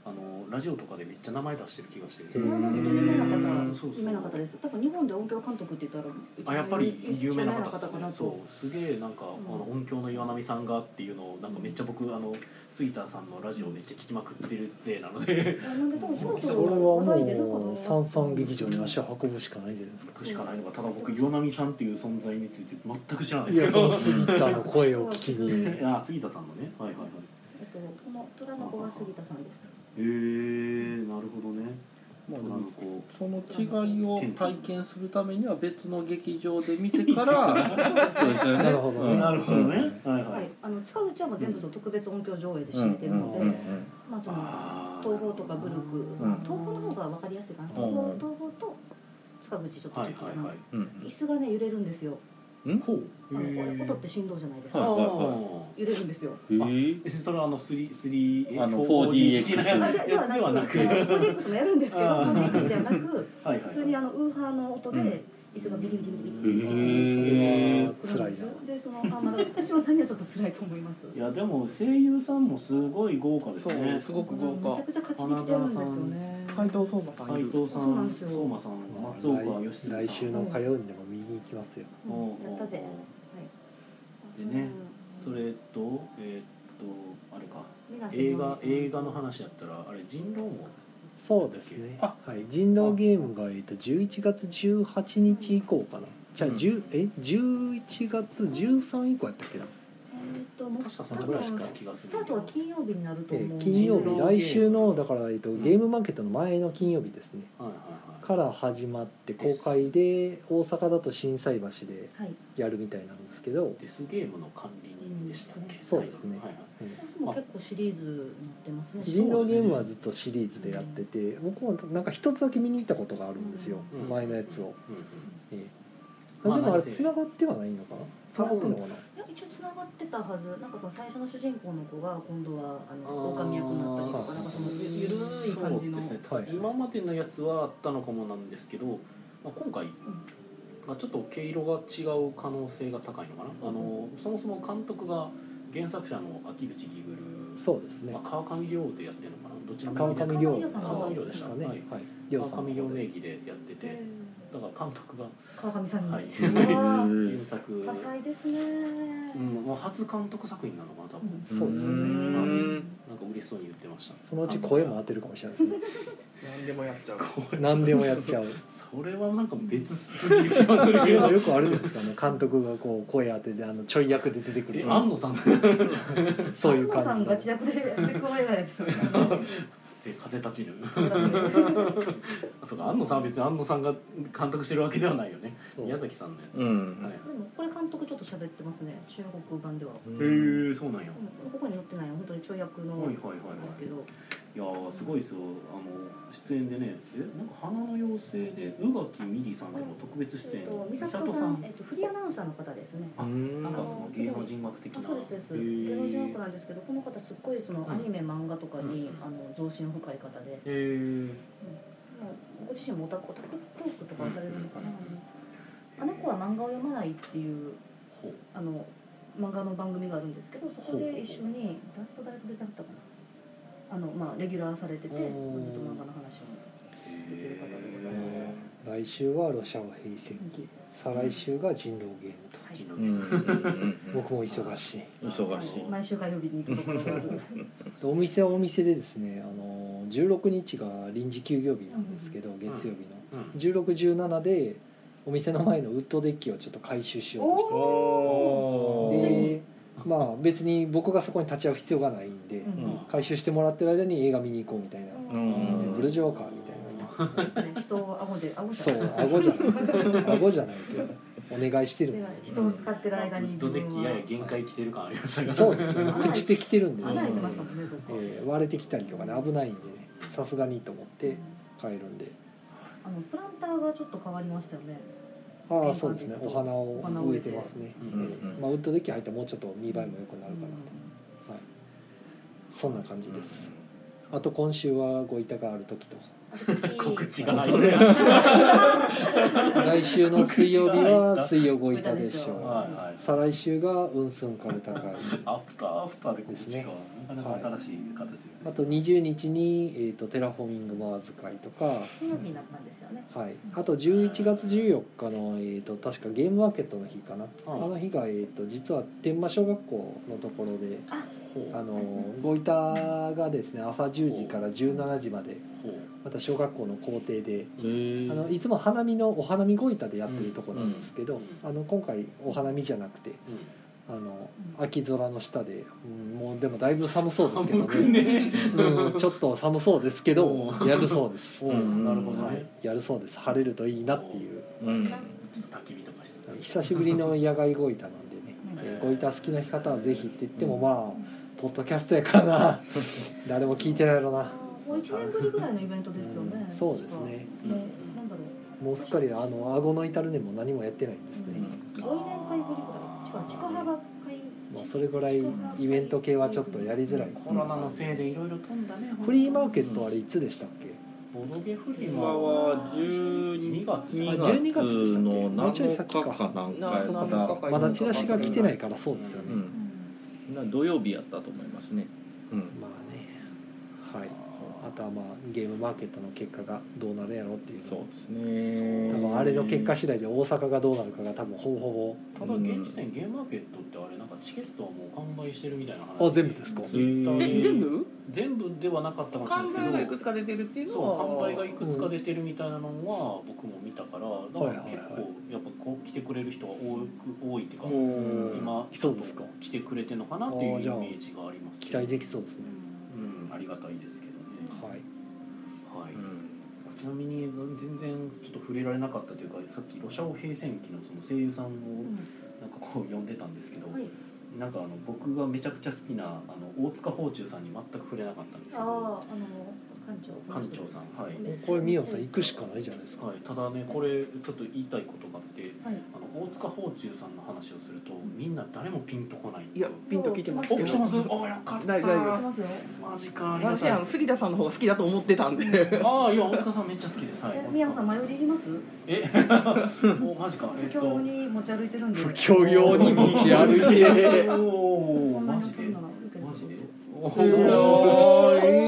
あのラジオとかでめっちゃ名前出してる気がして。へる有名な方有名な方です。多分日本で音響監督って言ったら一あやっぱり有名な方かなと。そうすげえなんか、うん。あの音響の岩波さんがっていうのをなんかめっちゃ僕あの杉田さんのラジオめっちゃ聞きまくってるぜなので。それはもなう三三劇場に足を運ぶしかないんじゃないですか。行くしかないのがただ僕岩波さんっていう存在について全く知らないいやですけど。その杉田の声を聞きに。あ杉田さんのね。はいはいはい。えっとこの虎の子が杉田さんです。へえなるほどねまあ虎の子その違いを体験するためには別の劇場で見てから そうですよね。なるほどね。うん。なるほどね。はいははい。いあの塚口はもう全部その特別音響上映で占めてるので、うんうんうん。まあその東宝とかブルク、うんまあ東宝の方が分かりやすいかな、うん。東宝東宝と塚口ちょっとはい聞きたな、はいはい。うんうん。椅子がね揺れるんですよほう。あのへー。音って振動じゃないですか、はいあ揺れるんですよ。ええそれはあの 3, 3あの 4DX 的なやあでではなくつではなく。4DX もやるんですけどあー。4DX ではなくはいはい。普通にあのウーハーの音でうん椅子がビリビリ。ビリビリへそーれは辛いな。でそのあまだ私はさんにはちょっと辛いと思います。いやでも声優さんもすごい豪華ですそうねすごく豪華。めちゃくちゃ勝ちに来てるんですよね斎藤壮馬さん斉藤さんですよ。相馬さん松岡義来嗣さん。来週の火曜にでも見に行きますよ。やったぜ。おうはい。でねうん。それとえーっとあれか。映画映画の話やったらあれ人狼もそうですね。あはい。人狼ゲームがえっと11月18日以降かな。じゃあうん。10え11月13以降やったっけなともう確かそ多分のぐらいしか気がするスタートは金曜日になるとえ思う、ー金曜日来週のだから、えっと、ゲームマーケットの前の金曜日ですね。はいはいはい。から始まって公開で大阪だと心斎橋ではい。やるみたいなんですけど、デスゲームの管理人でしたっけ？そうですね。はいはい。うん。もう結構シリーズになってますね。人狼ゲームはずっとシリーズでやってて僕もなんか一つだけ見に行ったことがあるんですよ、うん。前のやつを、うんうんでもあれ繋がってはないのかな？繋がってんのかな、いや一応つながってたはず。なんかその最初の主人公の子が今度はあの狼役になったりとかなんかそのゆゆるい感じのそうですね、はい今までのやつはあったのかもなんですけど、まあ、今回、まあ、ちょっと毛色が違う可能性が高いのかな、あのそもそも監督が原作者の秋口ギグル、そうですね。まあ、川上亮でやってるのかな？どちら川も川上亮さん川上亮ですかねははい川上亮名で義でやっててだから監督が、川上さんに、はい。うわー原作、多彩ですね、うん、もう初監督作品なのかな多分、そうですね。ん。なんか嬉しそうに言ってました。そのうち声も当てるかもしれないですね。何でもやっちゃう。何でもやっちゃう。それはなんか別すぎる気がするけど。よくあるじゃないですかあの監督がこう声当ててあのちょい役で出てくる。え安野さん。そういう安野さんガチ役で別の映画です で風立ちぬ。そうか安野さんは別に安野さんが監督してるわけではないよね。宮崎さんのやつ、うん。はい、でもこれ監督ちょっと喋ってますね。中国版では、へえそうなんや、うんここに載ってない本当に跳躍のはいはいはいはい。ですけど、いやーすごいですよ。あの出演でねえなんか花の妖精で宇垣美里さんでも特別出演。えっと美美里さん、えっと、フリーアナウンサーの方ですね。あうん。なんかその芸能人枠的な。あそうですそうへです。芸能人ー枠なんですけどこの方すっごいそのアニメ漫画とかに、うんあの増進深い方で、へー。まあご自身もオタクオタクトークとかされるのかな、あの子は漫画を読まないっていうほう。あの漫画の番組があるんですけどそこで一緒に誰と誰と出てはったかな？あのまあレギュラーされててずっと漫画の話をへ来週はロシアは平戦期。再来週が人狼ゲームと。はい。ーうん。うん。うん。僕も忙しい。忙しい。毎週火曜日に行くところがあるお店はお店でですねあの16日が臨時休業日なんですけど月曜日の。うん。1617でお店の前のウッドデッキをちょっと回収しようとして。でまあ別に僕がそこに立ち会う必要がないんで、うん。回収してもらってる間に映画見に行こうみたいな、うん。ブルジョーカーみたいな。人を顎で顎じゃそう顎じゃない。顎じゃないけどお願いしてる。で 人を使ってる間にドデッキやや限界来てる感ありましたがそうですね。朽ちてきてるん。で、ねどっかえー割れてきたりとかね危ないんでね。さすがにと思って帰るんで。あのプランターがちょっと変わりましたよねああそうですね。お花を植えてますね、まあ、ウッドデッキ入ったらもうちょっと見栄えも良くなるかなと、はい、そんな感じです。あと今週はごいたがある時と 告知がない。来週の水曜日は水曜ごいたでしょう。はいはい。再来週がウンスンカルタ会アフターアフターで告知か、ですね。なかなか新しい形ですね、あと20日に、えー、とテラフォーミングマーズ会とか、金曜日になったんですよね。はい、あと11月14日の、えー、と確かゲームマーケットの日かな、あの日が、えー、と実は天満小学校のところで。ほうあのご板がですね朝10時から17時までまた小学校の校庭であのいつも花見のお花見ご板でやってるとこなんですけど、うん。あの今回お花見じゃなくてうん。あの秋空の下で、うんもうでもだいぶ寒そうですけどね、ね。うん、ちょっと寒そうですけどうん。やるそうです、お うなるほどはい。ね、、やるそうです。晴れるといいなっていう。うん。ちょっと焚き火とかしつつ久しぶりの野外ご板なんでね、うん。えーご板好きな方はぜひって言ってもまあポッドキャストやからな。誰も聞いてないやろな。もう一年ぶりぐらいのイベントですよね。うん。そうですね。もうなん。だろうもうすっかりあの顎の至る年も何もやってないんですね、五年会ぶりぐらい。違う近幅会。まあ、それぐらいイベント系はちょっとやりづらい、コロナのせいでいろいろ飛んだねフリーマーケットあれいつでしたっけ？ボドゲフリ今マは12 12月月。あ12月でしたっけ？のもうちょい先7か日かなんかやなそうった。7日かまだチラシが来てないからそうですよね、うん。な土曜日やったと思いますね。うん。あとはまあゲームマーケットの結果がどうなるやろうっていうそうですね。多分あれの結果次第で大阪がどうなるかが多分ほぼほただ現時点ゲームマーケットってあれなんかチケットはもう完売してるみたいな話。ぼあ全部ですか？え全部？全部ではなかったかもし完売がいれないですけど。くつか出てるっていうのそうは販売がいくつか出てるみたいなのは僕も見たからだから結構やっぱこう来てくれる人が多く多いっていうかうん。今そうですか。来てくれてるのかなっていうイメあージがあります。期待できそうですね。うん。ありがたいですちなみに全然ちょっと触れられなかったというかさっきロシア語平戦期のその声優さんをなんかこう呼んでたんですけど、はい。なんかあの僕がめちゃくちゃ好きなあの大塚芳忠さんに全く触れなかったんですけどあああの館長館長さんはい、これミオさん行くしかないじゃないですか。はい、ただねこれちょっと言いたいことがあってはい。あの大塚芳忠さんの話をするとみんな誰もピンとこないんいやですよ。ピンときてますけど。お来てます？あよかった大丈夫来ます。よマジかありがたい私あの杉田さんの方が好きだと思ってたんで。ああいや大塚さんめっちゃ好きです。はいえ宮野さん前売りいります？え？おマジか。えっ今と日に持ち歩いてるんで。不況用に持ち歩いて。おおマジで？マジで？おーい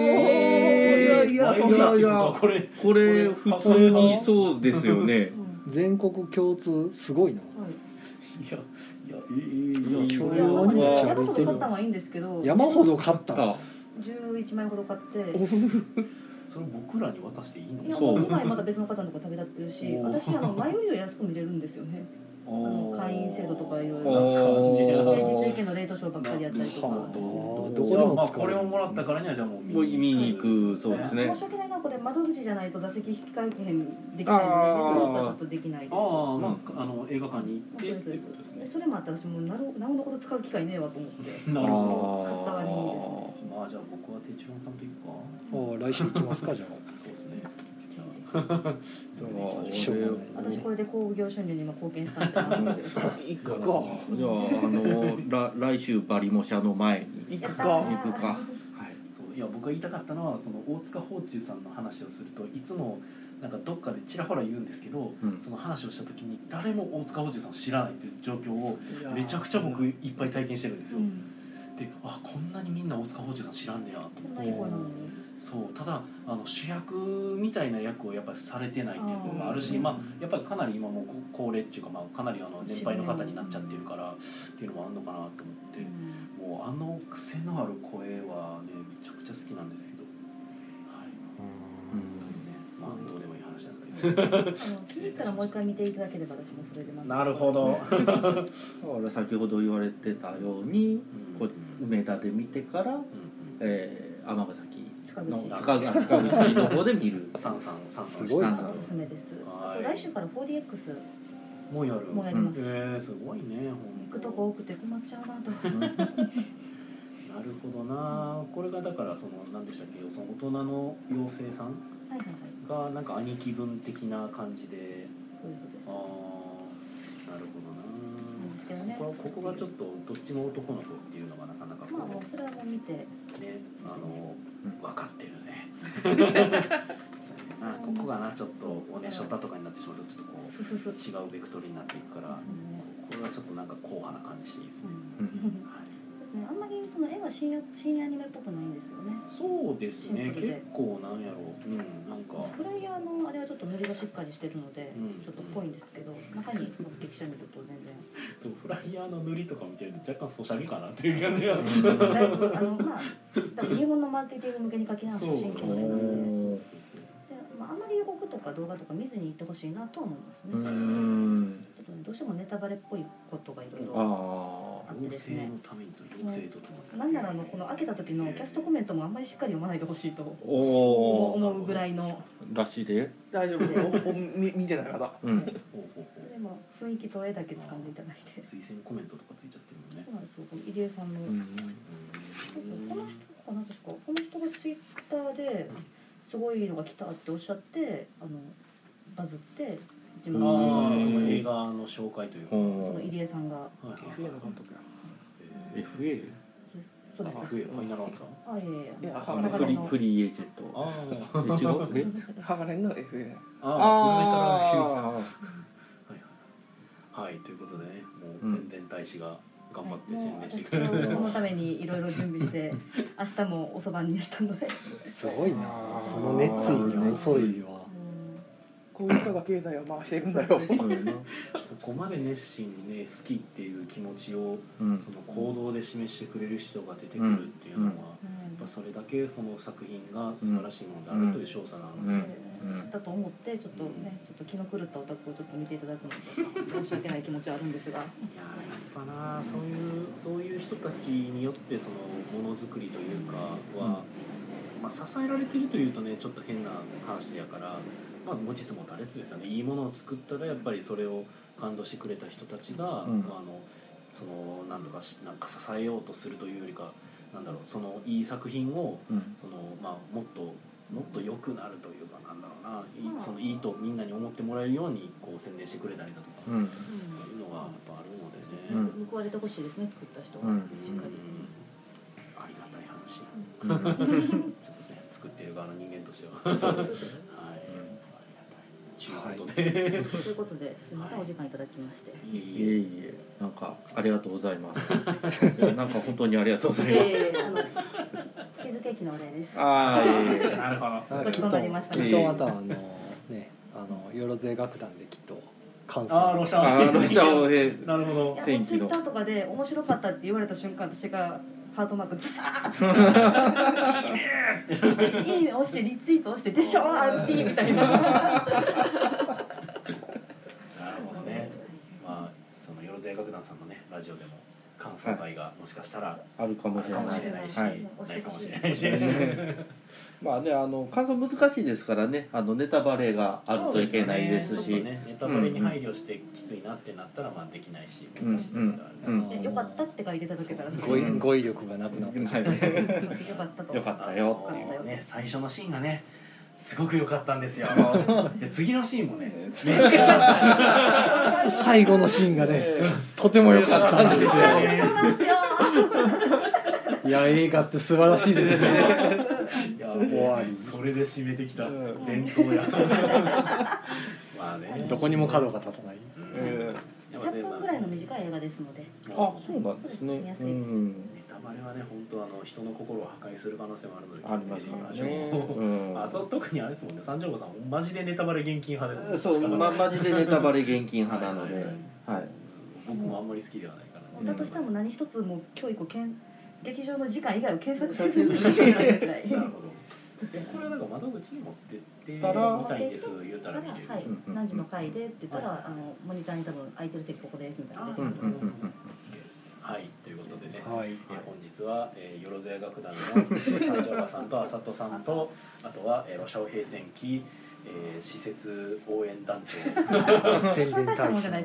やいやそんな。いやこれこれ普通にそうですよね。うん。全国共通すごいな。はいいやいやえー、いや教いや養に持ち山ほど歩いてる買ったの？はいいんですけど山ほど買った。あ11枚ほど買って。それ僕らに渡していいの？いやそう。もう2枚まだ別の方のとこ食べ立ってるし私あの前売りを安く見れるんですよねあの会員制度とかいろいおろー。平日意見のレートショーばっかりやったりとかはあど。どこでもこれをもらったからにはじゃあもうもう見に行く。そうですね。申し訳ない。なこれ窓口じゃないと座席引換券できないのでちょっとできないですああまああの映画館に行ってそうですいうそれもあって私もうなるなおのこと使う機会ねえわと思って。なるほ買った割にですね。どまあじゃあ僕はテチロンさんと行くか。ああ来週行きますかじゃあ 私これで興行収入に今貢献したんで満足です行くか。じゃああのら来週バリモ社の前に。行くか。行くか。はい。そういや僕が言いたかったのはその大塚芳忠さんの話をするといつもなんかどっかでちらほら言うんですけど、うん。その話をした時に誰も大塚芳忠さんを知らないという状況をめちゃくちゃ僕いいっぱい体験してるんですよ、うん。であこんなにみんな大塚芳忠さん知らんねやとこんないい子なの。にそうただあの主役みたいな役をやっぱりされてないっていうのがあるしあーまあ、やっぱりかなり今もう高齢っていうか、まあ、かなりあの年配の方になっちゃってるからっていうのもあるのかなと思って、もうあの癖のある声はねめちゃくちゃ好きなんですけど。はい。ねまあどうでもいい話なんだけど。あの気に入ったらもう一回見ていただければ私もそれでなるほど、だから先ほど言われてたようにこう梅田で見てからうんえー尼、崎塚口。の塚塚口の方で見る？三三三すごいな。おすすめです。来週から 4DX もうやる。もうやります。えー、すごいね行くとこ多くて困っちゃうなと。なるほどな。これがだからその何でしたっけ？その大人の妖精さん？がなんか兄貴分的な感じで。そうですそうです。ああなるほどですけどね。ここここがちょっとどっちも男の子っていうのがなかなかこう、まあもうそれはもう見て。ねあのうん分かってるね。ここがなちょっとおねしょったとかになってしまうとちょっとこう違うベクトルになっていくからこれはちょっとなんか硬派な感じしていいですね、うん。はいねあんまりその絵は新新アニメっぽくないんですよね。そうですね。シンプルで。結構なんやろう。うんなんか。フライヤーのあれはちょっと塗りがしっかりしてるので、うん。ちょっとっぽいんですけど中に劇写見ると全然。そうフライヤーの塗りとか見てると若干ソシャゲかなっていう感じが。だいぶあのまあ多分日本のマーケティング向けに書き直した新規の絵なのでで、まあ、あんまり予告とか動画とか見ずに行ってほしいなとは思いますね、うーんちょっとねどうしてもネタバレっぽいことがいろいろああってですね。のためにと妖精とともになんならあのこの開けた時のキャストコメントもあんまりしっかり読まないでほしいと思う。ぐらいの。らしいで。大丈夫。おおみ見てない方うん。でも雰囲気と絵だけ掴んでいただいて。う推薦コメントとかついちゃってるもんね。そうなんですよこの入江さんの、うん。この人かな確か。この人がツイッターですごいのが来たっておっしゃってあのバズって自分ああのその映画の紹介というか。そほの入江さんが。はいはい。冬の監督や。えー FA そうです。あ冬ファイナルアンサーあいやいやいやいやあのフリーフリーエージェント。あえ違うえ？ハガレンの FA あああフルメタルフューズあはいということでねもう宣伝大使が頑張って宣伝してくれる、このためにいろいろ準備して 明日もおそばにしたので、すごいな。その熱意に遅いわこういう人が経済を回してるんだ よそここまで熱心にね好きっていう気持ちをうん。その行動で示してくれる人が出てくるっていうのは、やっぱそれだけその作品が素晴らしいものであるという証左なので、うん。だと思ってちょっとねちょっと気の狂ったオタクをちょっと見ていただくのも申し訳ない気持ちはあるんですが。いやーやっぱなそういうそういう人たちによってそのものづくりというかは、まあ、支えられてるというとねちょっと変な話やから、まあ、持ちつ持たれつですよね。いいものを作ったらやっぱりそれを感動してくれた人たちが、うん。あのそのなんとかしなんか支えようとするというよりかなんだろうそのいい作品をうん。その、まあ、もっともっと良くなるというかなんだろうないいまあそのいいとみんなに思ってもらえるようにこう宣伝してくれたりだとか。うん。そういうのがやっぱあるのでうん。ね、報われてほしいですね作った人が、うん。しっかり、ありがたい話、うん。ちょっとね作ってる側の人間としては うことで、ということですみません、はい。お時間いただきまして。いえいいえ。なんかありがとうございます。なんか本当にありがとうございます。ええあのチーズケーキのお礼です。ああいえいえ。なるほど。あきっとごちそうになりましたきねっとまたあのねあのよろずえ楽団できっと感想あーロシャあのじゃあえなるほど。ツイッターとかで面白かったって言われた瞬間私がハートマークズサーッて いいね押してリツイート押してでしょアンティみたいな。なるほどね。まあラジオでも感想会がもしかしたらあるかもしれかない。もしれないし、はい。ないかもしれないし、まあねあの感想難しいですからねあのネタバレがあるといけないですし。ね。ちょっとねネタバレに配慮してきついなってなったらまあできないし難しいってことがあるうんでよかったって書いていただけたら語彙語彙力がなくなってはいよ。かったとよ。かったよ。っていうあのね最初のシーンがねすごく良かったんですよ。で次のシーンもね最後のシーンがねとても良かったんですよ。いや映画って素晴らしいですね終わり。それで締めてきた。うん。伝統や。まあね。どこにも角が立たない。うん。えやっぱね100分ぐらいの短い映画ですので。ーあそうなんですね。そうです見やすいです。うん。ネタバレはね本当あの人の心を破壊する可能性もあるのでありますから気をつけていきましょう。ねうん。あそう特にあれですもんね。三条子さんマジでネタバレ厳禁派でそうまマジでネタバレ厳禁派なので。はい。はい。僕もあんまり好きではないからね。だとしたらもう何一つもう教育をけん劇場の時間以外を検索せずに見てないぐらい。なるほどこれはなんか窓口に持ってってたら見たいんです言うたら見れる、はい。何時の回でって言ったら、はい。あのモニターに多分空いてる席ここですみたいな。の出てうんくるうんうん。うんはい。ということでね、はい。えー本日は、えー、よろずや楽団の三条川さんと浅戸さんと あとは、えー、ロシアオ平戦記、えー、施設応援団長。宣伝大使の。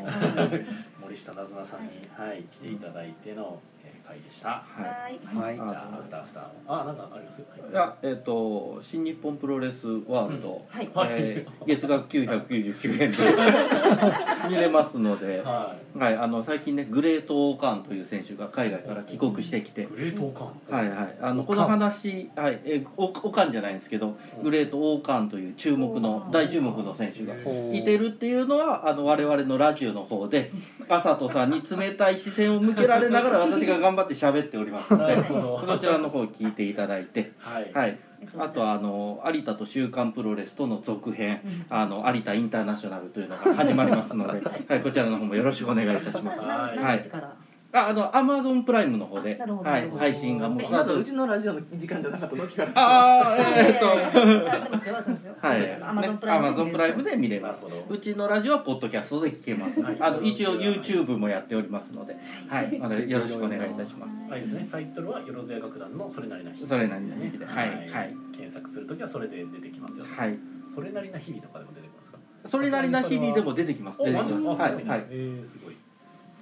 森下なずなさんに、はい、来ていただいての、えー、会でした。ははい。はい。じゃあアフターアフターあなんかあります？はい。い。やえっ、と新日本プロレスワールド、はい。はい。えー月額999円で 見れますので、ははい、あの最近ねグレート・オーカーンという選手が海外から帰国してきて。い。グレートオカン。はいはい、あのこの話、はい、えーおオカンじゃないんですけどグレート・オーカーンという注目の大注目の選手がいてるっていうのはあの我々のラジオの方で朝とさんに冷たい視線を向けられながら私が頑張って喋っておりますの なで。そちらの方聞いていただいて、はい。はい、あとはあの有田と週刊プロレスとの続編うんあの有田インターナショナルというのが始まりますので、はい、こちらの方もよろしくお願いいたします。はい何日から？ああのアマゾンプライムの方で、はい配信がもうえスタート今のうちのラジオの時間じゃなかったの？聞かれたああえーっと やってますよやってますよはい、アマゾンプねライム Amazon プライムで見れます。うちのラジオはポッドキャストで聞けます、はいあの一応 YouTube もやっておりますので、はい、まだよろしくお願いいたします。はいですね。タイトルはよろずや楽団のそれなりな日々。それなりな日々でですねはいはい検索するときはそれで出てきますよ。はい、それなりな日々とかでも出てくるんですか？それなりな日々でも出てきます。お出てきマジですか。ます。はい、はい。えー、すごい。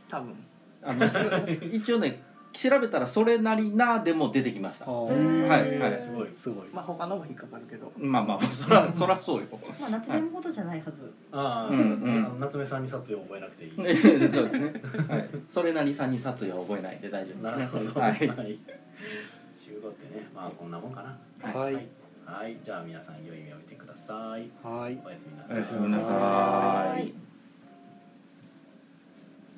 多分あの一応ね、調べたらそれなりなでも出てきました。あはーいはいすごい。すごいまあ他のも引っかかるけどまあまあそらそらそうよ。まあ夏目ほどじゃないはずああ、うんそうですね。うんあの夏目さんに撮影を覚えなくていい。そうですね。はい。それなりさんに撮影は覚えないで大丈夫なですね。るほど。ははいい。。仕事ってね、まあこんなもんかな。はいはい、じゃあ皆さん良い目を見てください。はいおやすみなさおやすみなさい。